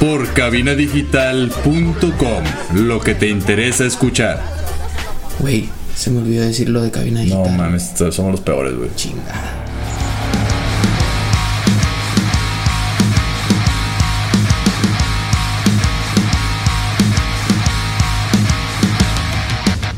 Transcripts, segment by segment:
por cabinadigital.com. Lo que te interesa escuchar. Güey, se me olvidó decir lo de cabina digital. No mames, somos los peores, güey. Chingada.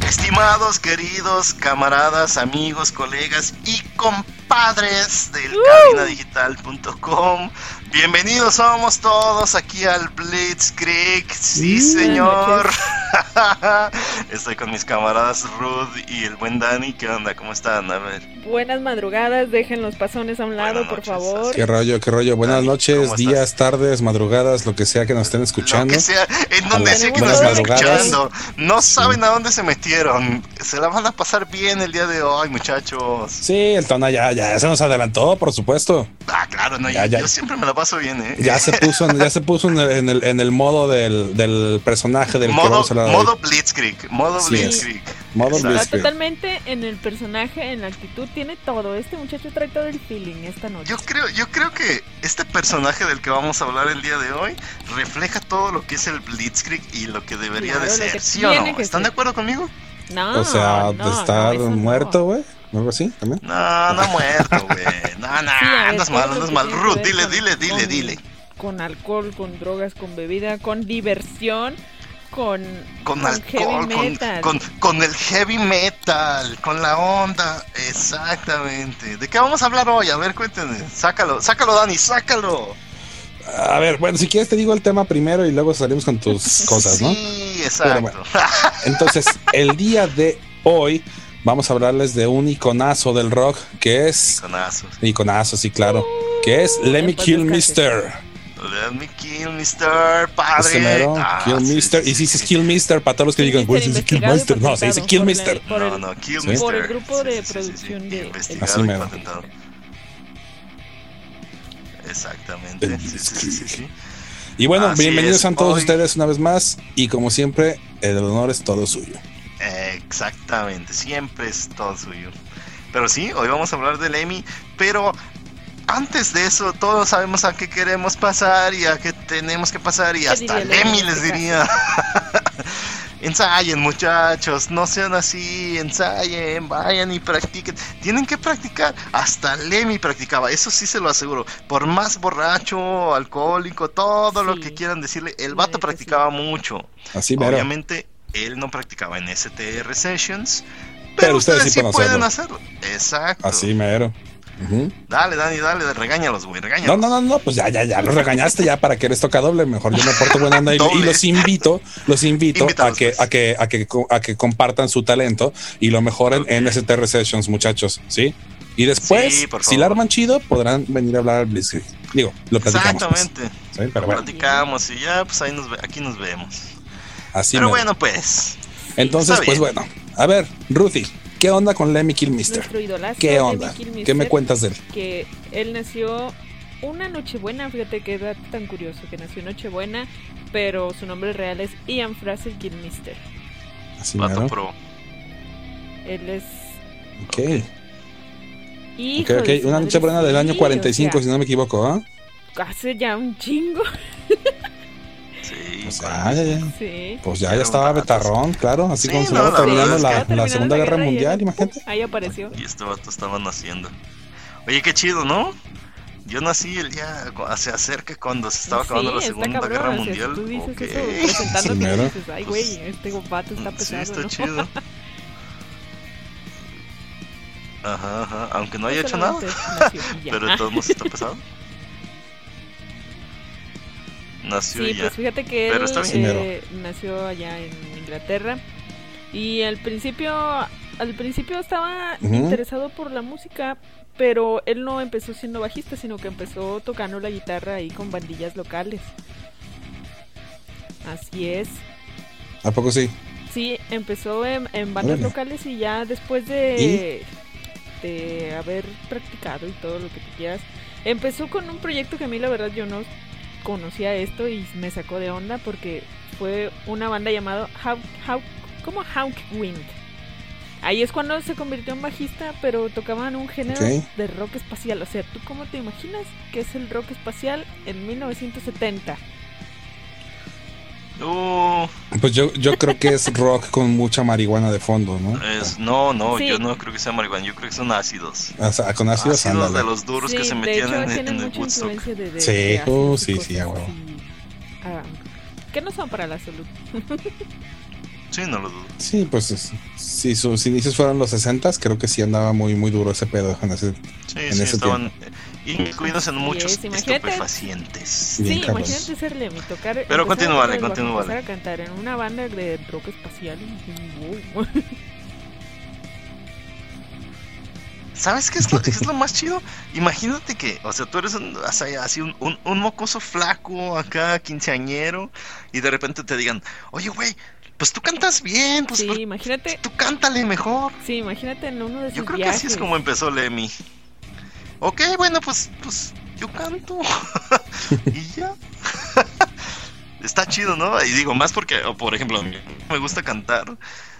Estimados, queridos camaradas, amigos, colegas y compadres del cabinadigital.com, bienvenidos somos todos aquí al Blitzkrieg. Sí, señor. Estoy con mis camaradas Ruth y el buen Dani. ¿Qué onda? ¿Cómo están? A ver. Buenas madrugadas, dejen los pasones a un lado, por favor. Qué rollo, qué rollo. Buenas noches, días, tardes, madrugadas, lo que sea que nos estén escuchando. Lo que sea, en donde sea que nos estén escuchando. No saben a dónde se metieron. Se la van a pasar bien el día de hoy, muchachos. Sí, el tono ya, ya se nos adelantó, por supuesto. Ah, claro, no, ya, yo, ya. yo, siempre me la paso bien, ¿eh? Ya se puso, ya se puso en el, en el, modo del, del personaje del modo, que vamos a hablar Modo Blitzkrieg, modo Sí. Blitzkrieg. Modo Blitzkrieg. totalmente en el personaje, en la actitud, tiene todo. Este muchacho trae todo el feeling esta noche. Yo creo, yo creo que este personaje del que vamos a hablar el día de hoy refleja todo lo que es el Blitzkrieg y lo que debería Claro, de ser, que ¿sí o no? ¿Están ser. de acuerdo conmigo? No, O sea, no, de estar no, eso no. Güey. Algo así también. No, no muerto, güey. No, no, Sí, a ver, andas mal, andas mal. Ruth, dile, con- dile, dile, con- dile. Con alcohol, con drogas, con bebida, con diversión, con, Con alcohol, con, metal. con, con el heavy metal, con la onda, exactamente. ¿De qué vamos a hablar hoy? A ver, cuéntenme. Sácalo, sácalo, Dani, sácalo. A ver, bueno, si quieres te digo el tema primero y luego salimos con tus cosas, ¿no? Sí, exacto. bueno. Entonces, el día de hoy vamos a hablarles de un iconazo del rock que es Conazos. iconazo, sí, claro, que es Let Me paz Kill. Mister. Let me kill Mr. Padre. Ah, Kill sí, Mister. sí, Y si sí, dices sí. Kill Mister, para todos los que digan, Mister dice Kill Mister. No, se dice Kill Mister. por No, el- no, Kill Sí. Mister. por el grupo de Sí, sí, sí, sí, producción sí. de- Así patentado. Exactamente. El Sí, sí, sí, sí, sí. Y bueno, Así bienvenidos es, a todos hoy- ustedes una vez más. Y como siempre, el honor es todo suyo. Exactamente, siempre es todo suyo. Pero sí, hoy vamos a hablar del Emmy, pero antes de eso, todos sabemos a qué queremos pasar y a qué tenemos que pasar y ¿Qué hasta el Emmy les este diría. ensayen muchachos, no sean así, ensayen, vayan y practiquen. Tienen que practicar, hasta el Emmy practicaba, eso sí se lo aseguro. Por más borracho, alcohólico, todo lo Sí. que quieran decirle, el vato practicaba mucho. Así mero. Obviamente, él no practicaba en STR Sessions, pero, Pero ustedes, ustedes sí sí pueden hacerlo. Exacto. Así mero. Ujú. Dale, Dani, dale, regáñalos, güey, No, regáñalos. no, no, no, pues ya, ya, ya los regañaste ya para que les toca doble. Mejor yo me porto buena onda y, y los invito, los invito a que, pues. a que, a que, a que compartan su talento y lo mejoren en STR Sessions, muchachos, ¿sí? Y después, Sí, si la arman chido, podrán venir a hablar al Blitzkrieg. Digo, lo platicamos. pues. Exactamente. Sí, pero bueno, Platicamos y ya, pues ahí nos ve- aquí nos vemos. Así pero bueno, pues. Entonces, pues bueno, a ver, Ruthie, ¿qué onda con Lemmy Kill Mister? Nuestro idolazo ¿Qué onda? ¿Qué me cuentas de él? Que él nació una Nochebuena, fíjate qué dato tan curioso, que nació en Nochebuena, pero su nombre real es Ian Fraser Gilmister. Así pro. Él es Ok, hijo ok, ok. de su Una madre, noche buena del año sí, 45, o si no me equivoco, ¿ah? sea, hace ya un chingo. Sí, O sea, ya, ya. Sí. Pues ya, ya estaba betarrón, claro. Así Sí, como se no, la terminando la, que la terminando Segunda la Guerra guerra y Mundial, imagínate. Ahí apareció. Y este vato estaba naciendo. Oye, qué chido, ¿no? Yo nací el día, se acerca cuando se estaba acabando Sí, la Segunda cabrón, Guerra Mundial. Tú dices Ok. eso presentándote Sí, y mero. dices, ay, güey, este vato está Sí, pesado, está ¿no? chido. Ajá, ajá. Aunque no haya hecho nada. Ya. Pero de todos modos está pesado. Nació Sí, y ya. pues fíjate que Pero él está bien. eh, nació allá en Inglaterra y al principio al principio estaba interesado por la música, pero él no empezó siendo bajista, sino que empezó tocando la guitarra ahí con bandillas locales. Así es. ¿A poco sí? Sí, empezó en, en bandas Órale. locales y ya después de, de haber practicado y todo lo que tú quieras, empezó con un proyecto que a mí la verdad yo no conocía esto y me sacó de onda porque fue una banda llamada How, How, como Hawk Wind. Ahí es cuando se convirtió en bajista, pero tocaban un género de rock espacial. O sea, ¿tú cómo te imaginas que es el rock espacial en 1970? Uh, Pues yo, yo creo que es rock con mucha marihuana de fondo, ¿no? es, no, no, Sí. yo no creo que sea marihuana, yo creo que son ácidos. O sea, con ácidos, Ácidos ándale. de los duros que Sí, se de metían hecho, en, en tienen el mucha Woodstock. influencia de, de- Sí, de y sí, sí, cosas a huevo. así, ah, que no son para la salud. Sí, no lo dudo. Sí, pues es- si sus inicios fueron los 60 creo que sí andaba muy muy duro ese pedo. en ese- Sí, En sí, ese estaban eh, incluidos en muchos es, imagínate. estupefacientes. Sí, imagínate ser Lemmy, tocar. Pero continúale, continúale. empezar a cantar en una banda de rock espacial. y- wow. ¿Sabes qué es, lo, qué es lo más chido? Imagínate que, o sea, tú eres un, o sea, así un, un, un mocoso flaco acá, quinceañero, y de repente te digan, oye, güey, pues tú cantas bien, pues Sí, imagínate. tú cántale mejor. Sí, imagínate en uno de esos Yo creo que así es como empezó Lemmy. Ok, bueno, pues, pues yo canto. y ya. Está chido, ¿no? Y digo, más porque, o por ejemplo, a mí me gusta cantar.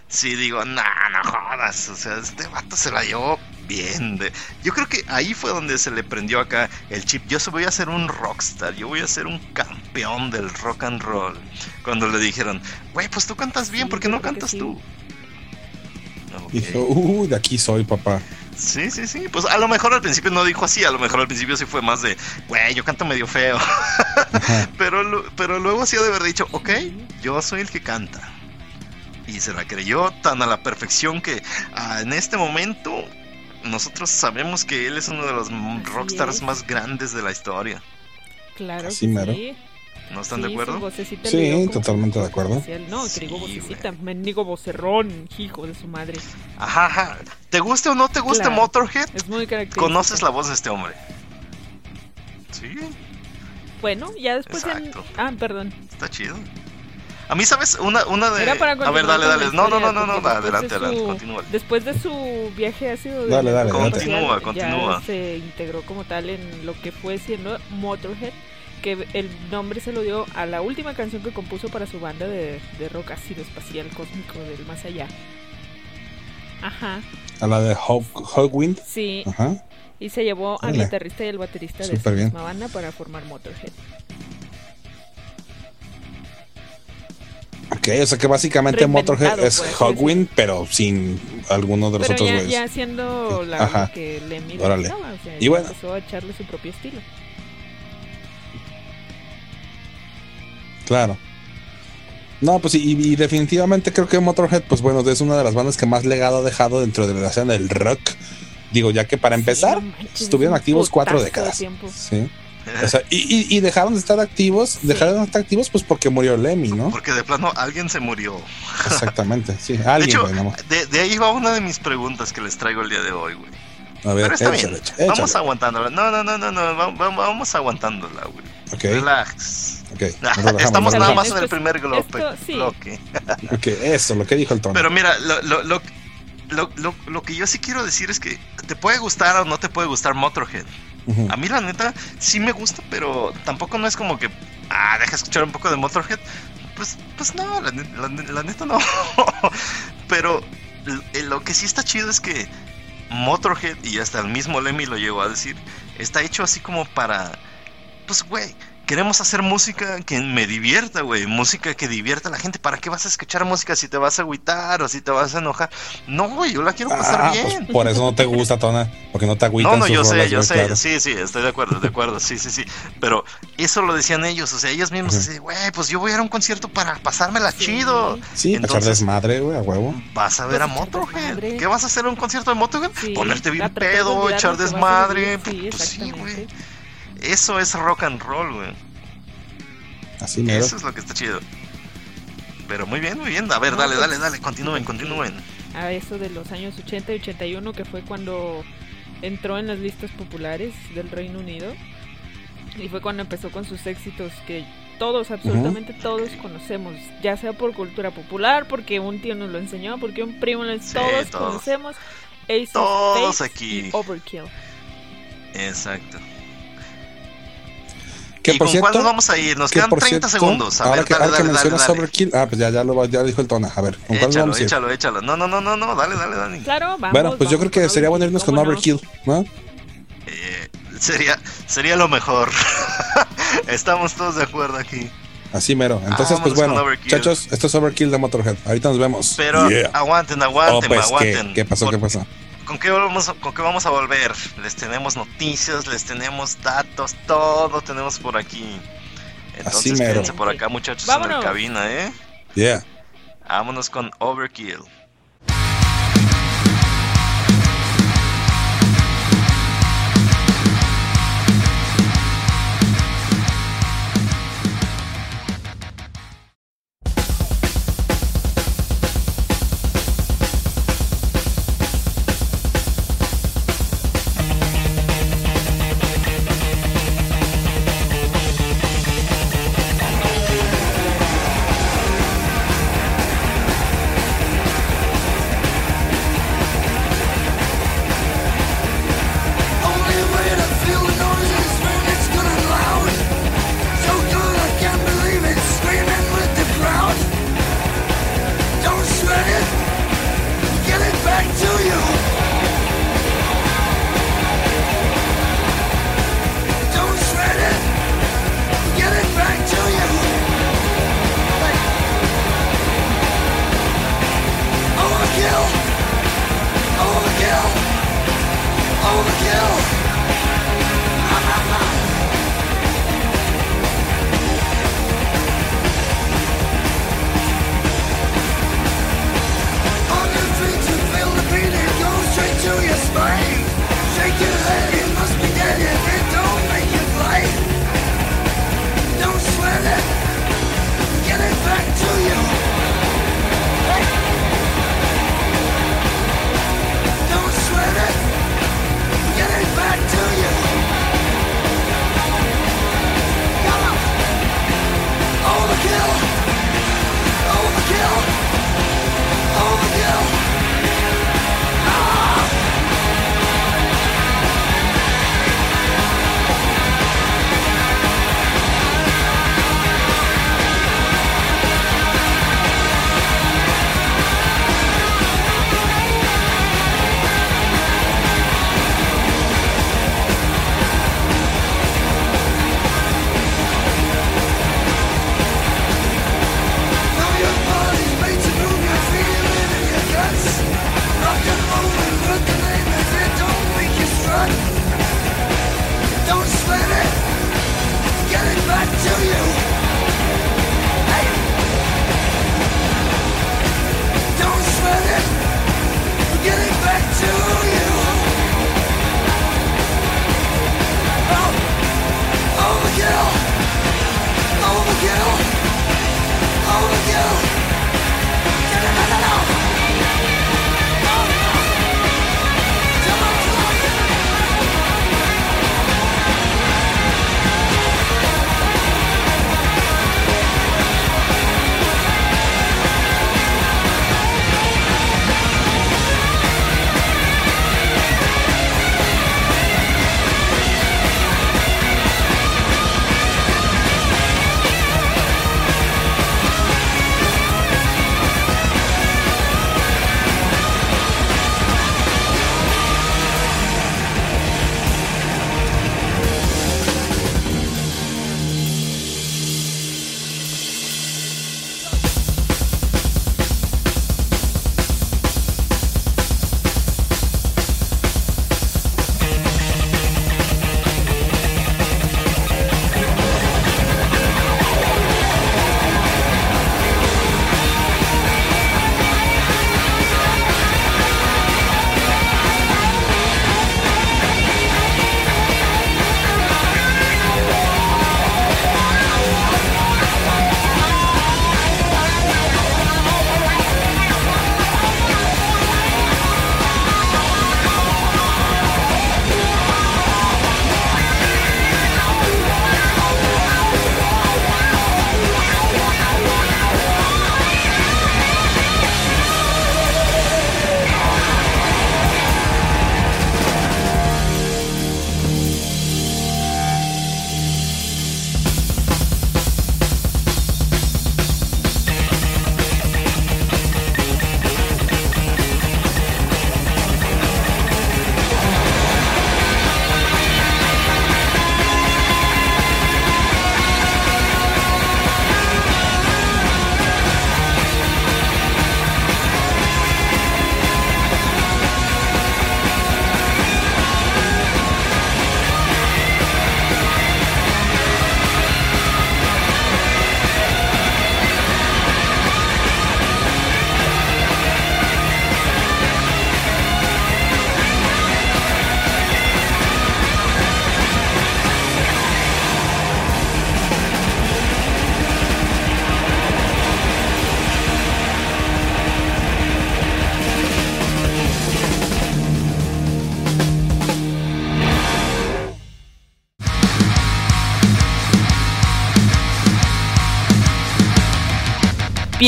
Sí, digo, no, no jodas. O sea, este vato se la llevó bien. de- Yo creo que ahí fue donde se le prendió acá el chip. Yo voy a ser un rockstar. Yo voy a ser un campeón del rock and roll. Cuando le dijeron, güey, pues tú cantas bien, Sí, ¿por qué no cantas sí. tú? Dijo, uh, de aquí soy, papá. Sí, sí, sí. Pues a lo mejor al principio no dijo así, a lo mejor al principio sí fue más de, güey, yo canto medio feo. Pero, pero luego sí ha de haber dicho, ok, yo soy el que canta. Y se la creyó tan a la perfección que ah, en este momento nosotros sabemos que él es uno de los rockstars es. más grandes de la historia. Claro, Así que sí. ¿No están Sí, de acuerdo? Sí, totalmente de acuerdo. No, que digo Sí, vocecita, mendigo vocerrón, hijo de su madre. Ajá, ajá. ¿Te guste o no te guste Claro. Motorhead? Es muy característico. Conoces la voz de este hombre. Sí, Bueno, ya después en... Ah, perdón. está chido. A mí, ¿sabes? Una, una de... Era para A ver, dale, dale. No, no, no, no, no, adelante, adelante, su- continúa. Después de su viaje ácido de Dale, dale, Continúa, continúa. se integró como tal en lo que fue siendo Motorhead, que el nombre se lo dio a la última canción que compuso para su banda de, de rock ácido espacial cósmico del más allá. Ajá, A la de Hog, Hogwind. sí, Ajá. y se llevó al guitarrista y el baterista de bien. misma banda para formar Motorhead. Ok, o sea que básicamente Motorhead es así Hogwind, pero sin alguno de los Pero otros ya, güeyes. ya siendo la Ajá. que le o sea, Y bueno. empezó a echarle su propio estilo. Claro. No, pues y, y definitivamente creo que Motorhead, pues bueno, es una de las bandas que más legado ha dejado dentro de la escena del rock. Digo, ya que para empezar, Sí, manches, estuvieron activos cuatro de décadas. Sí. O sea, y, y- y dejaron de estar activos, dejaron de estar activos pues porque murió Lemmy, ¿no? Porque de plano alguien se murió. Exactamente, sí. De Alguien, hecho, nada más. de, de ahí va una de mis preguntas que les traigo el día de hoy, güey. A ver, Pero está échale, bien. échale, Vamos aguantándola. No, no, no, no, no. va- va- Vamos aguantándola, güey. Ok, Relax. ok. nos relajamos, Estamos nada más en el primer esto sí. bloque. Ok, eso, lo que dijo el tono. Pero mira, lo, lo, lo, lo, lo- lo que yo sí quiero decir es que te puede gustar o no te puede gustar Motorhead. A mí la neta sí me gusta, pero tampoco no es como que, ah, deja escuchar un poco de Motorhead. Pues, pues no, la, la ne- la neta no. pero lo que sí está chido es que Motorhead, y hasta el mismo Lemmy lo llegó a decir, está hecho así como para, pues güey, queremos hacer música que me divierta, güey, música que divierta a la gente. ¿Para qué vas a escuchar música si te vas a agüitar o si te vas a enojar? No, güey, yo la quiero pasar Ah, bien. pues por eso no te gusta, Tona, porque no te agüitan No, no, sus yo sé, yo sé, claro. sí, sí, estoy de acuerdo, de acuerdo, sí, sí, sí. Pero eso lo decían ellos, o sea, ellos mismos, así, güey, pues yo voy a ir a un concierto para pasármela Sí. chido. Sí, echar Entonces, desmadre, güey, a huevo. Vas a ver a Motorhead. ¿Qué vas a hacer en un concierto de Motorhead? Sí, Ponerte bien pedo, echar desmadre. Pues sí, güey. Eso es rock and roll, güey. Así mero. Eso es lo que está chido. Pero muy bien, muy bien. A ver, No, dale, pues, dale, dale, continúen, continúen. a eso de los años 80 y 81, que fue cuando entró en las listas populares del Reino Unido. Y fue cuando empezó con sus éxitos que todos, absolutamente todos conocemos, ya sea por cultura popular, porque un tío nos lo enseñó, porque un primo lo Sí, todos, todos. conocemos Ace of Todos aquí. y Overkill. Exacto. ¿Y por con cierto, cuál nos vamos a ir? Nos que quedan por 30 cierto, segundos. A ahora ver, que, dale, ahora que dale, dale, mencionas dale. Overkill, ah, pues ya, ya, lo, ya dijo el Tona. A ver, ¿con cuál Échalo, vamos a ir? échalo, échalo. No, no, no, no, no, dale, dale, Dani. Claro, vamos. Bueno, pues yo creo que sería bueno irnos con. Overkill, ¿no? Eh, sería, sería lo mejor. Estamos todos de acuerdo aquí. Así mero. Entonces, vámonos pues bueno, muchachos, esto es Overkill de Motorhead. Ahorita nos vemos. Pero Yeah. aguanten, Oh, aguanten, pues, aguanten. ¿qué, ¿qué pasó? ¿Qué pasó? ¿Con qué, vamos, ¿Con qué vamos a volver? Les tenemos noticias, les tenemos datos, todo tenemos por aquí. Entonces quédense por acá, muchachos, en la cabina, ¿eh? Yeah. Vámonos con Overkill.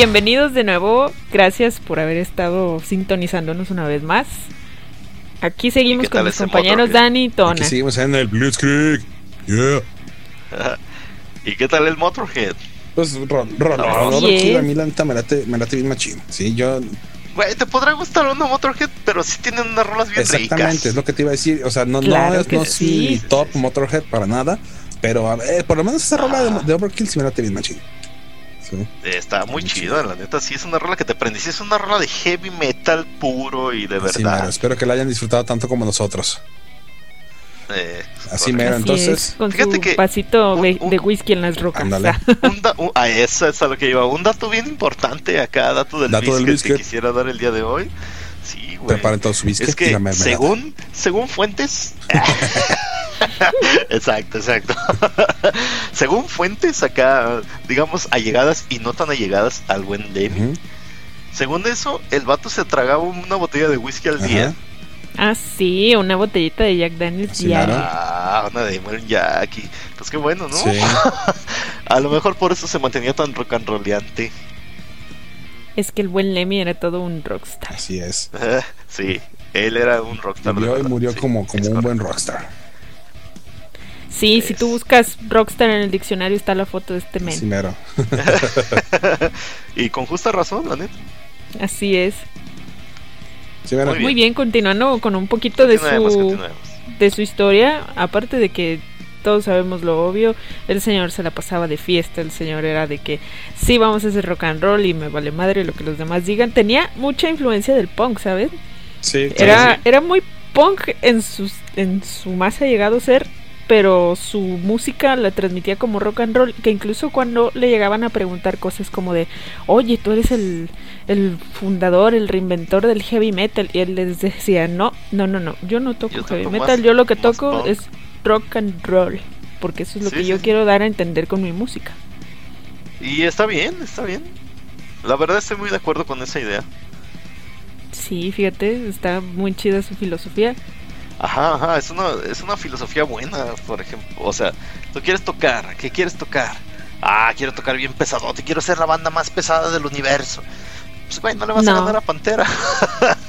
Bienvenidos de nuevo. Gracias por haber estado sintonizándonos una vez más. Aquí seguimos con mis compañeros Motorhead? Dani y Aquí Tona. seguimos en el Blitzkrieg. Yeah. ¿Y qué tal el Motorhead? Pues Ron, Ron, No. Ron, Así Ron, sí, es. a mí la neta me late, me late bien machín. Sí, yo Güey, te podrá gustar una Motorhead, pero sí tienen unas rolas bien exactamente, ricas. es lo que te iba a decir. O sea, no, Claro no es, no es sí. top Motorhead para nada, pero a ver, por lo menos esa rola de, de Overkill sí me late bien machín. Sí. Está muy Muy chido, la neta, sí es una rola que te prendiste, es una rola de heavy metal puro y de verdad. mero, espero que la hayan disfrutado tanto como nosotros. Eh, Así correcto. mero, Así entonces. es, con fíjate su que vasito un- de, un- de whisky en las rocas. Ándale. Un da- un- a eso es a lo que iba. Un dato bien importante acá, dato del Dato del biscuit que quisiera dar el día de hoy. Preparen todo su biscuit Es y que la mermelada. según, según fuentes. exacto, exacto. según fuentes acá, digamos, allegadas y no tan allegadas al buen Demi. Ujú, Según eso, el vato se tragaba una botella de whisky al Ajá. día. Ah, sí, una botellita de Jack Daniels Sí, diario. claro. Ah, una de Lemon Jackie. Pues qué bueno, ¿no? Sí. A lo mejor por eso se mantenía tan rock and rolleante. Es que el buen Lemmy era todo un rockstar. Así es. sí, él era un rockstar. Vivió y murió sí, como, como un buen rockstar. Sí, si tú buscas rockstar en el diccionario está la foto de este men. Mero. y con justa razón, la neta. Así es. Sí, mero. Muy Muy bien, continuando con un poquito de su de su historia, aparte de que todos sabemos lo obvio, el señor se la pasaba de fiesta, el señor era de que sí vamos a hacer rock and roll y me vale madre lo que los demás digan, tenía mucha influencia del punk, ¿sabes? Sí, Era, sí. era muy punk en sus, en su más allegado ser, pero su música la transmitía como rock and roll, que incluso cuando le llegaban a preguntar cosas como de, oye, tú eres el, el fundador, el reinventor del heavy metal, y él les decía, no, no, no, no, yo no toco Yo heavy toco metal, más- yo lo que toco punk". es rock and roll, porque eso es lo Sí, que sí, yo sí. quiero dar a entender con mi música. Y está bien, está bien. La verdad estoy muy de acuerdo con esa idea. Sí, fíjate, está muy chida su filosofía. Ajá, ajá, es una, es una filosofía buena, por ejemplo. O sea, tú quieres tocar, ¿qué quieres tocar? Ah, quiero tocar bien pesadote, quiero ser la banda más pesada del universo. Pues, güey, no le vas a ganar a Pantera.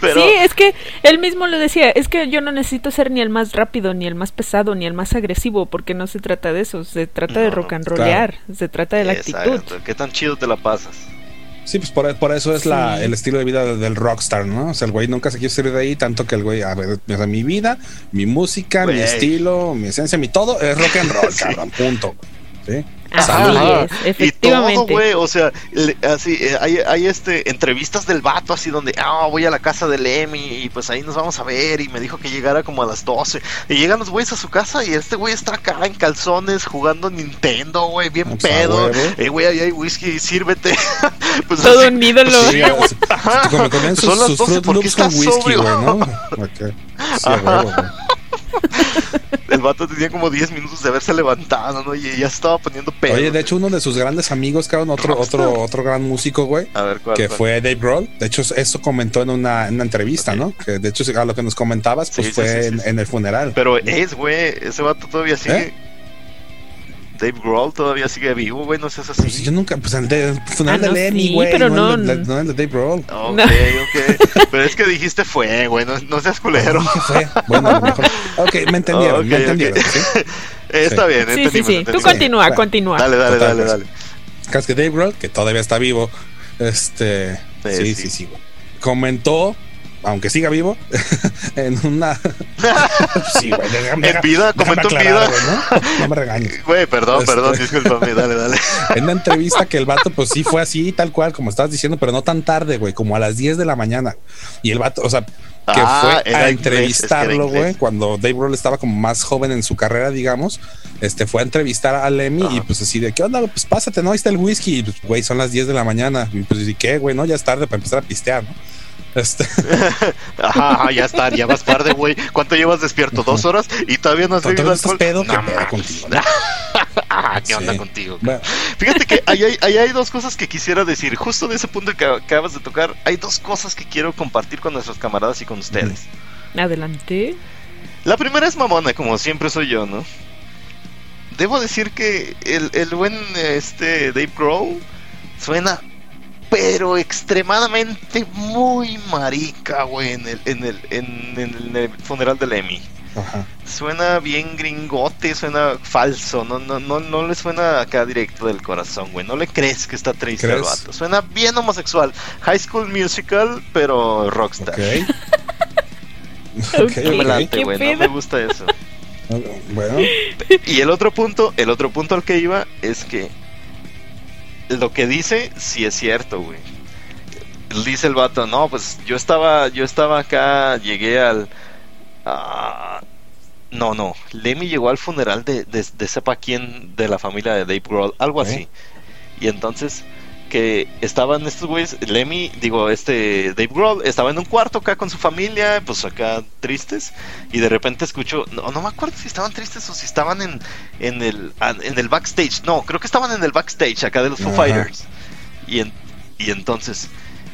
Pero, Sí, es que él mismo lo decía, es que yo no necesito ser ni el más rápido, ni el más pesado, ni el más agresivo, porque no se trata de eso, se trata de rock and rollear, se trata de la Exacto, actitud. ¿Qué tan chido te la pasas? Sí, pues por, por eso es la, el estilo de vida del rockstar, ¿no? O sea, el güey nunca se quiere salir de ahí, tanto que el güey, a ver, o sea, mi vida, mi música, mi estilo, mi esencia, mi todo es rock and roll, cabrón, punto. ¿Sí? Así. Ajá, es, Y efectivamente. todo, güey, o sea, le- así, eh, hay, hay este, entrevistas del vato así donde, ah, voy a la casa del Emi y pues ahí nos vamos a ver y me dijo que llegara como a las 12. Y llegan los güeyes a su casa y este güey está acá en calzones jugando Nintendo, güey, bien pues, pedo. Eh, güey, ahí hay whisky, sírvete. pues Todo así, un ídolo. Sí, o sea, Ajá. con Son las sus 12, Fruit ¿por qué Loops con estás whisky, sobrio? güey, ¿no? Ok. Sí, Ajá. huevo, güey. el vato tenía como 10 minutos de haberse levantado, ¿no? Y ya estaba poniendo pedo. Oye, de hecho, uno de sus grandes amigos, cabrón, otro, Rockstar. otro, otro gran músico, güey, a ver, ¿cuál, que cuál? fue Dave Grohl. De hecho, eso comentó en una, en una entrevista. ¿no? Que de hecho, a lo que nos comentabas, pues Sí, fue sí, sí, en, sí. en el funeral. Pero es, güey, ese vato todavía sigue. ¿Eh? Dave Grohl todavía sigue vivo, güey, no seas así. Pues yo nunca, pues el de el funeral Ah, no, sí, güey, pero no, el no- de- no el de Dave Grohl. Ok, No. ok. Pero es que dijiste fue, güey, no, no seas culero. ¿Qué fue? Bueno, a lo mejor. Ok, me entendieron, Ok, me entendieron, ¿sí? Está bien, Sí, sí, sí. Tú continúa, Bueno, continúa. Dale, dale, Total, dale, pues. dale. Caso que Dave Grohl, que todavía está vivo, este, Sí, sí, sí. sí, sí, güey. Comentó, aunque siga vivo, en una. sí, güey, déjame- En vida, comentó en aclarar, vida. ¿no? No me regañes. Güey, perdón, Este- perdón, discúlpame, dale, dale. En una entrevista que el vato, pues sí fue así, tal cual, como estabas diciendo, pero no tan tarde, güey, como a las 10 de la mañana. Y el vato, o sea, que Ah, fue a es que entrevistarlo, güey, cuando Dave Grohl estaba como más joven en su carrera, digamos, este fue a entrevistar a Lemmy y pues así de, ¿qué onda? Pues pásate, ¿no? Ahí está el whisky. Y pues, güey, son las 10 de la mañana. Y pues, ¿y qué, güey? No, ya es tarde para empezar a pistear, ¿no? Este, Ajá, ajá, ya está, ya vas tarde, güey. ¿Cuánto llevas despierto? ¿Dos horas? ¿Y todavía no has ¿Todavía bebido alcohol? pedo? ¿Qué No pedo mames. contigo, no? Ah, ¿qué onda contigo? bueno, Fíjate que ahí hay, ahí hay dos cosas que quisiera decir. Justo de ese punto que acabas de tocar, hay dos cosas que quiero compartir con nuestros camaradas y con ustedes. Adelante. La primera es mamona, como siempre soy yo, ¿no? Debo decir que el, el buen este Dave Grohl Suena, pero extremadamente muy marica, güey, en el, en el, en, en el funeral de Lemmy. Ajá. Suena bien gringote, suena falso, no, no, no, no le suena acá directo del corazón, güey. No le crees que está triste el ¿Crees? vato. Suena bien homosexual. High School Musical, pero rockstar. Ok. Ok. Ok, No me ok. late, ¿Qué güey, no me gusta eso. Bueno, Y el otro punto, el otro punto al que iba es que lo que dice sí es cierto, güey. Dice el vato, no, pues yo estaba, yo estaba acá, llegué al, ah, no, no, Lemmy llegó al funeral de, de, de sepa quién de la familia de Dave Grohl, algo así. Y entonces que estaban estos güeyes, Lemmy, digo, este Dave Grohl estaba en un cuarto acá con su familia, pues acá tristes, y de repente escucho, no, no me acuerdo si estaban tristes o si estaban en, en el en el backstage, no, creo que estaban en el backstage acá de los Foo. Fighters. Y, en- y entonces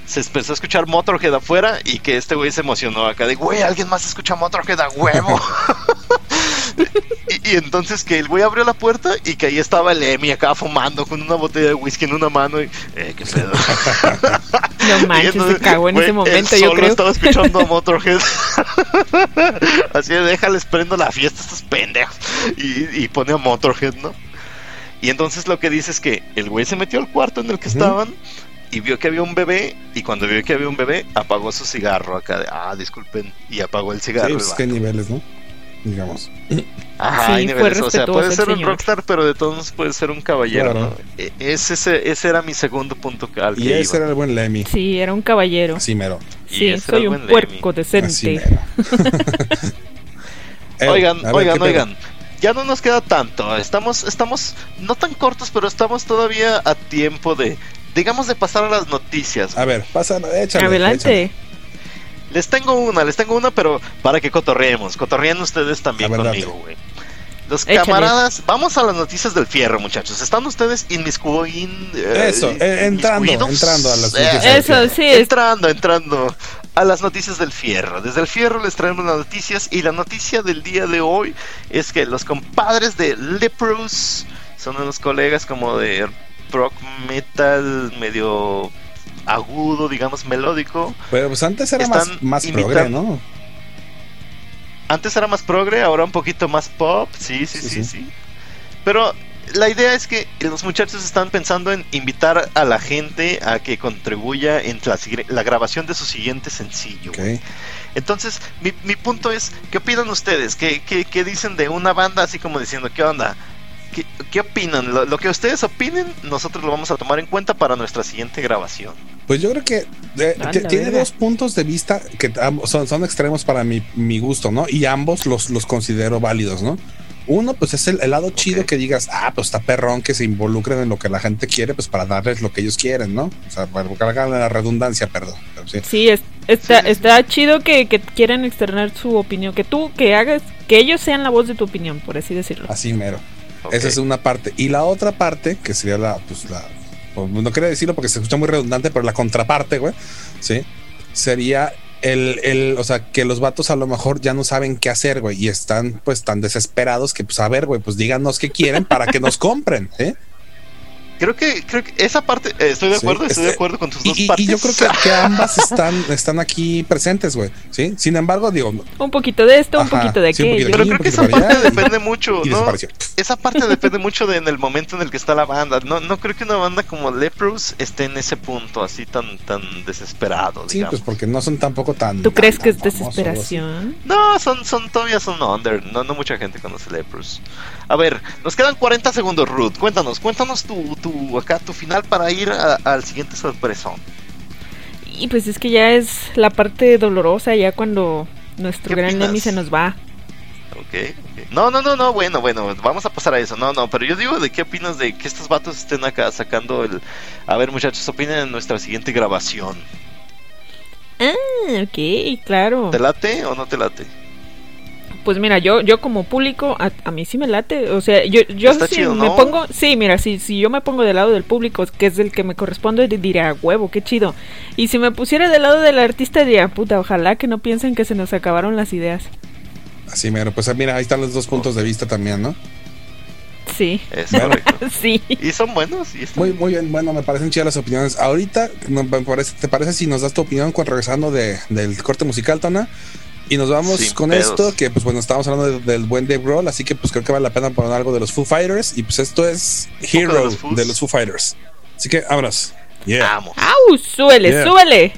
se empezó a escuchar Motorhead afuera y que este güey se emocionó acá de, güey, alguien más escucha Motorhead a huevo. y, y entonces que el güey abrió la puerta y que ahí estaba el Emi acá fumando con una botella de whisky en una mano y, eh, qué pedo. No manches, entonces, se cagó en güey, ese él momento, yo solo creo. estaba escuchando a Motorhead. Así de, déjales prendo la fiesta a estos pendejos. Y, y pone a Motorhead, ¿no? Y entonces lo que dice es que el güey se metió al cuarto en el que estaban y vio que había un bebé. Y cuando vio que había un bebé, apagó su cigarro acá de, ah, disculpen. Y apagó el sí, cigarro. pues el qué niveles, ¿no? Digamos. Ajá, Sí, niveles. O sea, puede ser un señor. rockstar, pero de todos modos puede ser un caballero. Claro. ¿no? E- Ese, ese, ese era mi segundo punto al que Y ese iba. era el buen Lemmy. Sí, era un caballero. Así mero. Y Sí, soy un puerco. Así decente. mero. Eh, Oigan, ver, oigan, oigan. Ya no nos queda tanto. Estamos, estamos no tan cortos, pero estamos todavía a tiempo de, digamos, de pasar a las noticias. A ver, pasa, échale. échale. Les tengo una, les tengo una, pero para que cotorreemos. Cotorreen ustedes también ver, conmigo, güey. Los Échale. camaradas, vamos a las noticias del fierro, muchachos. ¿Están ustedes inmiscuidos? Eso, eh, entrando, entrando a las noticias del Eso, sí. Entrando, entrando a las noticias del fierro. Desde el fierro les traemos las noticias y la noticia del día de hoy es que los compadres de Leprous son unos colegas como de rock metal medio agudo, digamos melódico. Pero pues antes era Están más, más progre, ¿no? Antes era más progre, ahora un poquito más pop, sí, sí, Sí, sí, sí. sí. Pero la idea es que los muchachos están pensando en invitar a la gente a que contribuya en la, grabación de su siguiente sencillo. Entonces, mi, mi punto es, ¿qué opinan ustedes? ¿Qué, qué, qué dicen de una banda así como diciendo, ¿qué onda? ¿Qué, qué opinan? Lo, lo que ustedes opinen, nosotros lo vamos a tomar en cuenta para nuestra siguiente grabación. Pues yo creo que eh, A t- la tiene dos puntos de vista que son, son extremos para mi, mi gusto, ¿no? Y ambos los, los considero válidos, ¿no? Uno, pues es el, el lado chido que digas, ah, pues está perrón que se involucren en lo que la gente quiere, pues para darles lo que ellos quieren, ¿no? O sea, para que hagan la redundancia, perdón. pero sí. Sí, es- está, sí. está chido que, que quieran externar su opinión, que tú, que hagas, que ellos sean la voz de tu opinión, por así decirlo. Así mero. Esa es una parte. Y la otra parte, que sería la, pues la, no quería decirlo porque se escucha muy redundante, pero la contraparte, güey, ¿sí? Sería el, el, o sea, que los vatos a lo mejor ya no saben qué hacer, güey, y están pues tan desesperados que, pues, a ver, güey, pues díganos qué quieren para que nos compren, ¿eh? Creo que, creo que esa parte, eh, estoy de Sí, acuerdo, estoy de este, acuerdo con tus Y, dos y- y partes. yo creo que, que ambas están, están aquí presentes, güey, ¿sí? Sin embargo, digo, Un poquito de esto, un poquito de sí, aquello. poquito Pero creo que esa parte y- depende mucho, y ¿no? Esa parte depende mucho de en el momento en el que está la banda. No, no creo que una banda como Leprous esté en ese punto así tan, tan desesperado, Sí, pues porque no son tampoco tan. ¿Tú crees tan que es desesperación? No, son, son todavía son under. No, no mucha gente conoce Leprous. A ver, nos quedan 40 segundos, Ruth. Cuéntanos, cuéntanos tu, tu acá tu final para ir al siguiente sorpresón. Y pues es que ya es la parte dolorosa, ya cuando nuestro ¿Qué gran? Lemmy se nos va. Ok, ok. No, no, no, no, bueno, bueno, vamos a pasar a eso. No, no, pero yo digo de qué opinas de que estos vatos estén acá sacando el... A ver, muchachos, opinen en nuestra siguiente grabación. Ah, ok, claro. ¿Te late o no te late? Pues mira, yo, yo como público, a, a mí sí me late. O sea, yo, yo Está si chido, me ¿no? pongo, sí, mira, si, si yo me pongo del lado del público, que es el que me corresponde, di- diría, huevo, qué chido. Y si me pusiera del lado del artista, diría, puta, ojalá que no piensen que se nos acabaron las ideas. Así mero. Pues mira, ahí están los dos puntos de vista también, ¿no? Sí, Es sí. Y son buenos. Y están Muy, muy bien, bueno, me parecen chidas las opiniones. Ahorita, no, me parece- ¿te parece si nos das tu opinión con regresando de, del corte musical, Tona? Y nos vamos Sin con pedos. esto, que pues bueno, estamos hablando de- del buen Dave Grohl, así que pues creo que vale la pena poner algo de los Foo Fighters. Y pues esto es de Hero los de los Foo Fighters. Así que vámonos. Yeah. ¡Au! ¡Súbele, Yeah. súbele!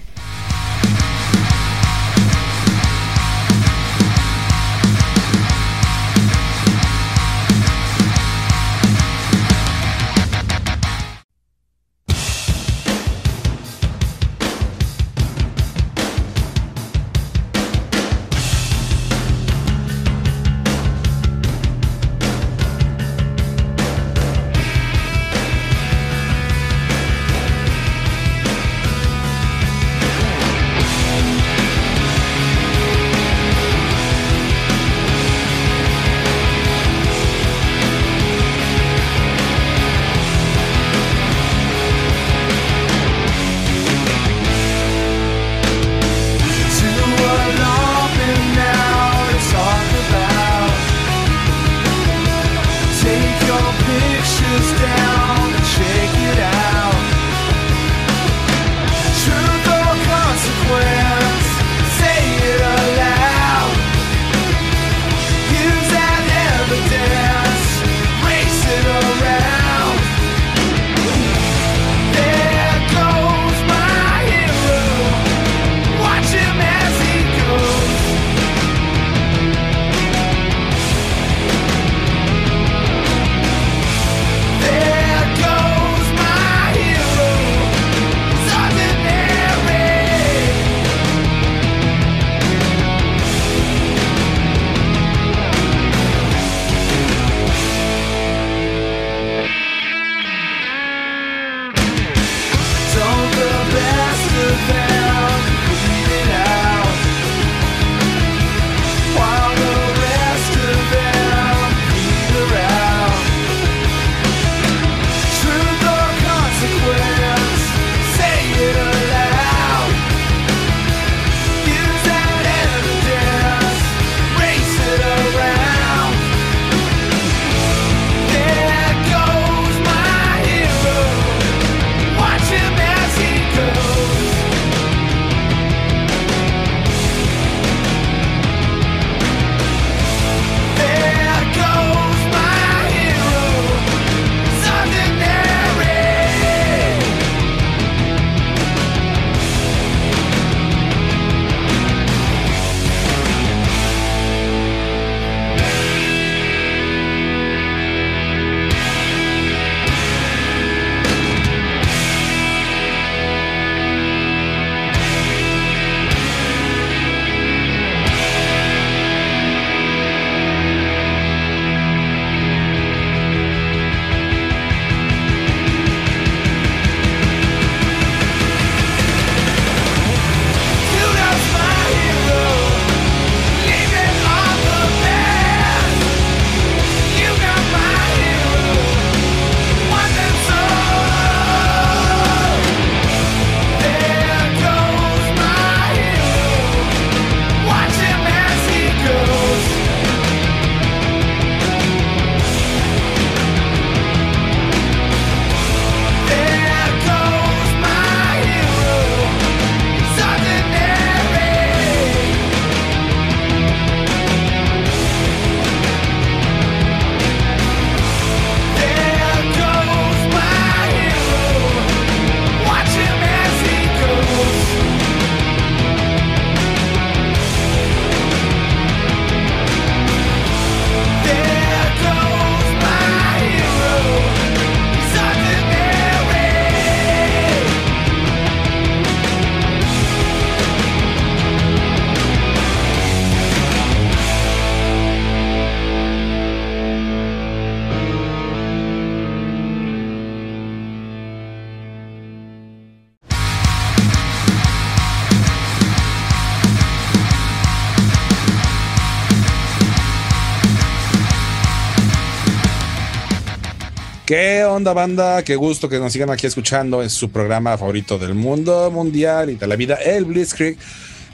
Banda? Qué gusto que nos sigan aquí escuchando en su programa favorito del mundo mundial y de la vida, el Blitzkrieg.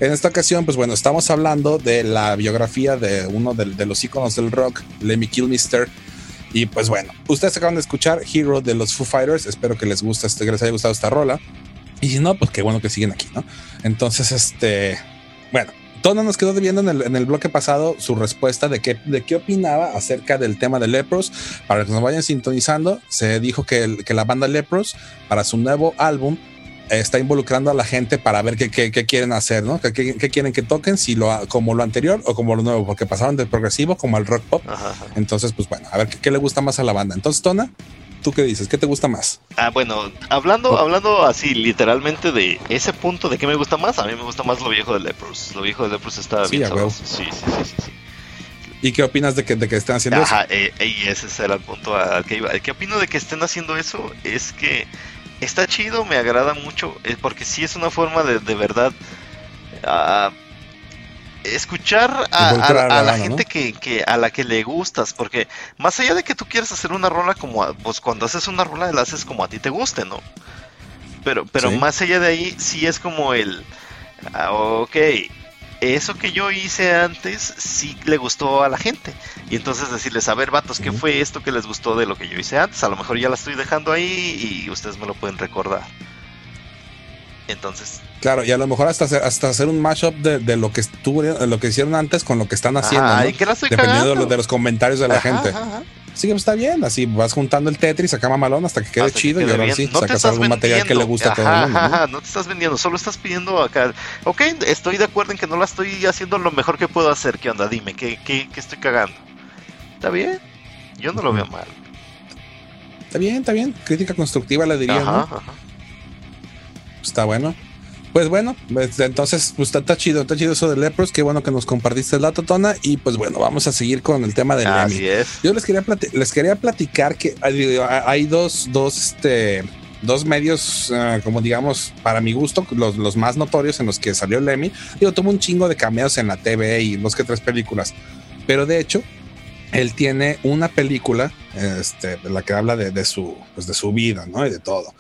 En esta ocasión, pues bueno, estamos hablando de la biografía de uno de, de los íconos del rock, Lemmy Kilmister. Y pues bueno, ustedes acaban de escuchar Hero de los Foo Fighters. Espero que les guste, este, que les haya gustado esta rola. Y si no, pues qué bueno que siguen aquí, ¿no? Entonces, este, bueno, Tona nos quedó debiendo en el, en el bloque pasado su respuesta de qué, de qué opinaba acerca del tema de Lepros. Para que nos vayan sintonizando, se dijo que, el- que la banda Lepros, para su nuevo álbum, está involucrando a la gente para ver qué, qué- qué quieren hacer, ¿no? ¿Qué, quieren que toquen, si lo, ha- como lo anterior o como lo nuevo, porque pasaron del progresivo como al rock pop. Ajá, ajá. Entonces, pues bueno, a ver qué, qué le gusta más a la banda. Entonces, Tona, ¿tú qué dices? ¿Qué te gusta más? Ah, bueno, hablando, hablando así literalmente de ese punto de qué me gusta más, a mí me gusta más lo viejo de Lepros. Lo viejo de Lepros está Sí, bien sabroso. Sí, sí, sí, sí, sí. ¿Y qué opinas de que, de que estén haciendo eso? Ajá, eh, eh, y ese era el punto al que iba. ¿Qué opino de que estén haciendo eso? Es que está chido, me agrada mucho, eh, porque sí es una forma de, de verdad ah, escuchar a, a- Involucrar a la a la banda, gente ¿no? que, que a la que le gustas, porque más allá de que tú quieras hacer una rola como, a- pues cuando haces una rola la haces como a ti te guste, ¿no? Pero, pero Sí. más allá de ahí, sí es como el, ah, ok, eso que yo hice antes sí le gustó a la gente. Y entonces decirles, a ver, vatos, ¿qué fue esto que les gustó de lo que yo hice antes? A lo mejor ya la estoy dejando ahí y ustedes me lo pueden recordar. Entonces, Claro, y a lo mejor hasta hacer, hasta hacer un mashup de, de lo que estuvo, de lo que hicieron antes con lo que están haciendo, ajá, ¿no? ¿y que la estoy Dependiendo de, cagando? lo- de los comentarios de la Ajá, gente. ajá, ajá. Sí, pues está bien, así vas juntando el Tetris acá mamalón hasta que quede Hasta que chido y ahora sí No sacas algún material que le gusta a todo el mundo. ¿no? ajá, no te estás vendiendo, solo estás pidiendo acá. Ok, estoy de acuerdo en que no la estoy haciendo lo mejor que puedo hacer. ¿Qué onda? Dime, ¿qué, qué, qué estoy cagando? ¿Está bien? Yo no lo veo mal. Está bien, está bien. Crítica constructiva le diría, Ajá, ¿no? ajá. Está bueno. Pues bueno, pues, entonces pues, está, está chido, está chido eso de Lepros. Qué bueno que nos compartiste el dato, Tona. Y pues bueno, vamos a seguir con el tema del Emmy. Así es. Yo les quería, les quería platicar que hay, hay dos, dos, este, dos medios, eh, como digamos, para mi gusto, los, los más notorios en los que salió el Emmy. Digo, tuvo un chingo de cameos en la TV y dos que tres películas. Pero de hecho, él tiene una película, este, de la que habla de, de su, pues de su vida, ¿no? Y de todo.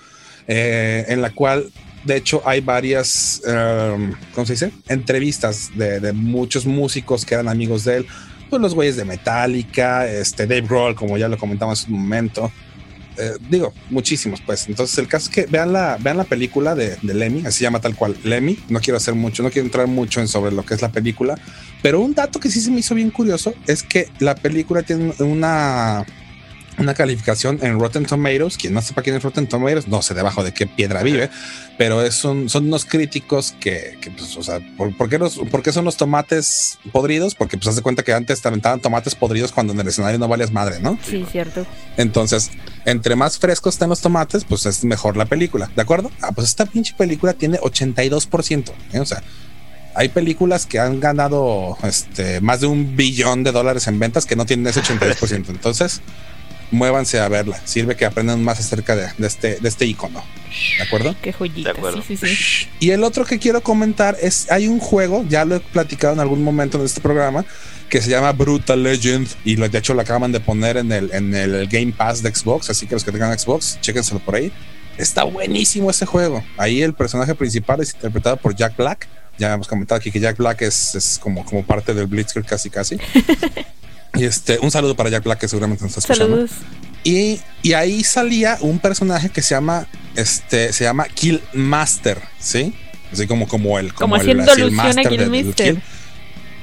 Eh, en la cual, de hecho, hay varias, um, ¿cómo se dice? Entrevistas de, muchos músicos que eran amigos de él pues los güeyes de Metallica, este Dave Grohl, como ya lo comentamos en un momento. Eh, digo, muchísimos, pues. Entonces, el caso es que vean la, vean la película de, de Lemmy, así se llama tal cual, Lemmy. No quiero hacer mucho, no quiero entrar mucho en sobre lo que es la película, pero un dato que sí se me hizo bien curioso es que la película tiene una, una calificación en Rotten Tomatoes. Quien no sepa quién es Rotten Tomatoes, no sé debajo de qué piedra vive, pero es un- son unos críticos que, que, pues, o sea, ¿por, por qué los, por qué son los tomates podridos? Porque pues haz de cuenta que antes te aventaban tomates podridos cuando en el escenario no valías madre, ¿no? Sí, cierto. Entonces, entre más frescos estén los tomates, pues es mejor la película, ¿de acuerdo? Ah, pues esta pinche película tiene 82%, ¿eh? o sea, hay películas que han ganado este, más de un billón de dólares en ventas que no tienen ese 82%. Entonces, muévanse a verla. Sirve que aprendan más acerca de, de este, de este icono. ¿De acuerdo? Qué joyita. De acuerdo. Sí, sí, sí. Y el otro que quiero comentar es, hay un juego, ya lo he platicado en algún momento en este programa, que se llama Brutal Legend y lo, de hecho lo acaban de poner en el, en el Game Pass de Xbox, así que los que tengan Xbox, chéquenselo por ahí. Está buenísimo ese juego. Ahí el personaje principal es interpretado por Jack Black. Ya hemos comentado aquí que Jack Black es, es como, como parte del Blitzkrieg casi casi. y este, un saludo para Jack Black que seguramente nos está escuchando. Saludos. Y, y ahí salía un personaje que se llama, este, se llama Kill Master, ¿sí? Así como, como el, Como el- haciendo así el alusión a Kill del Mister. Kill.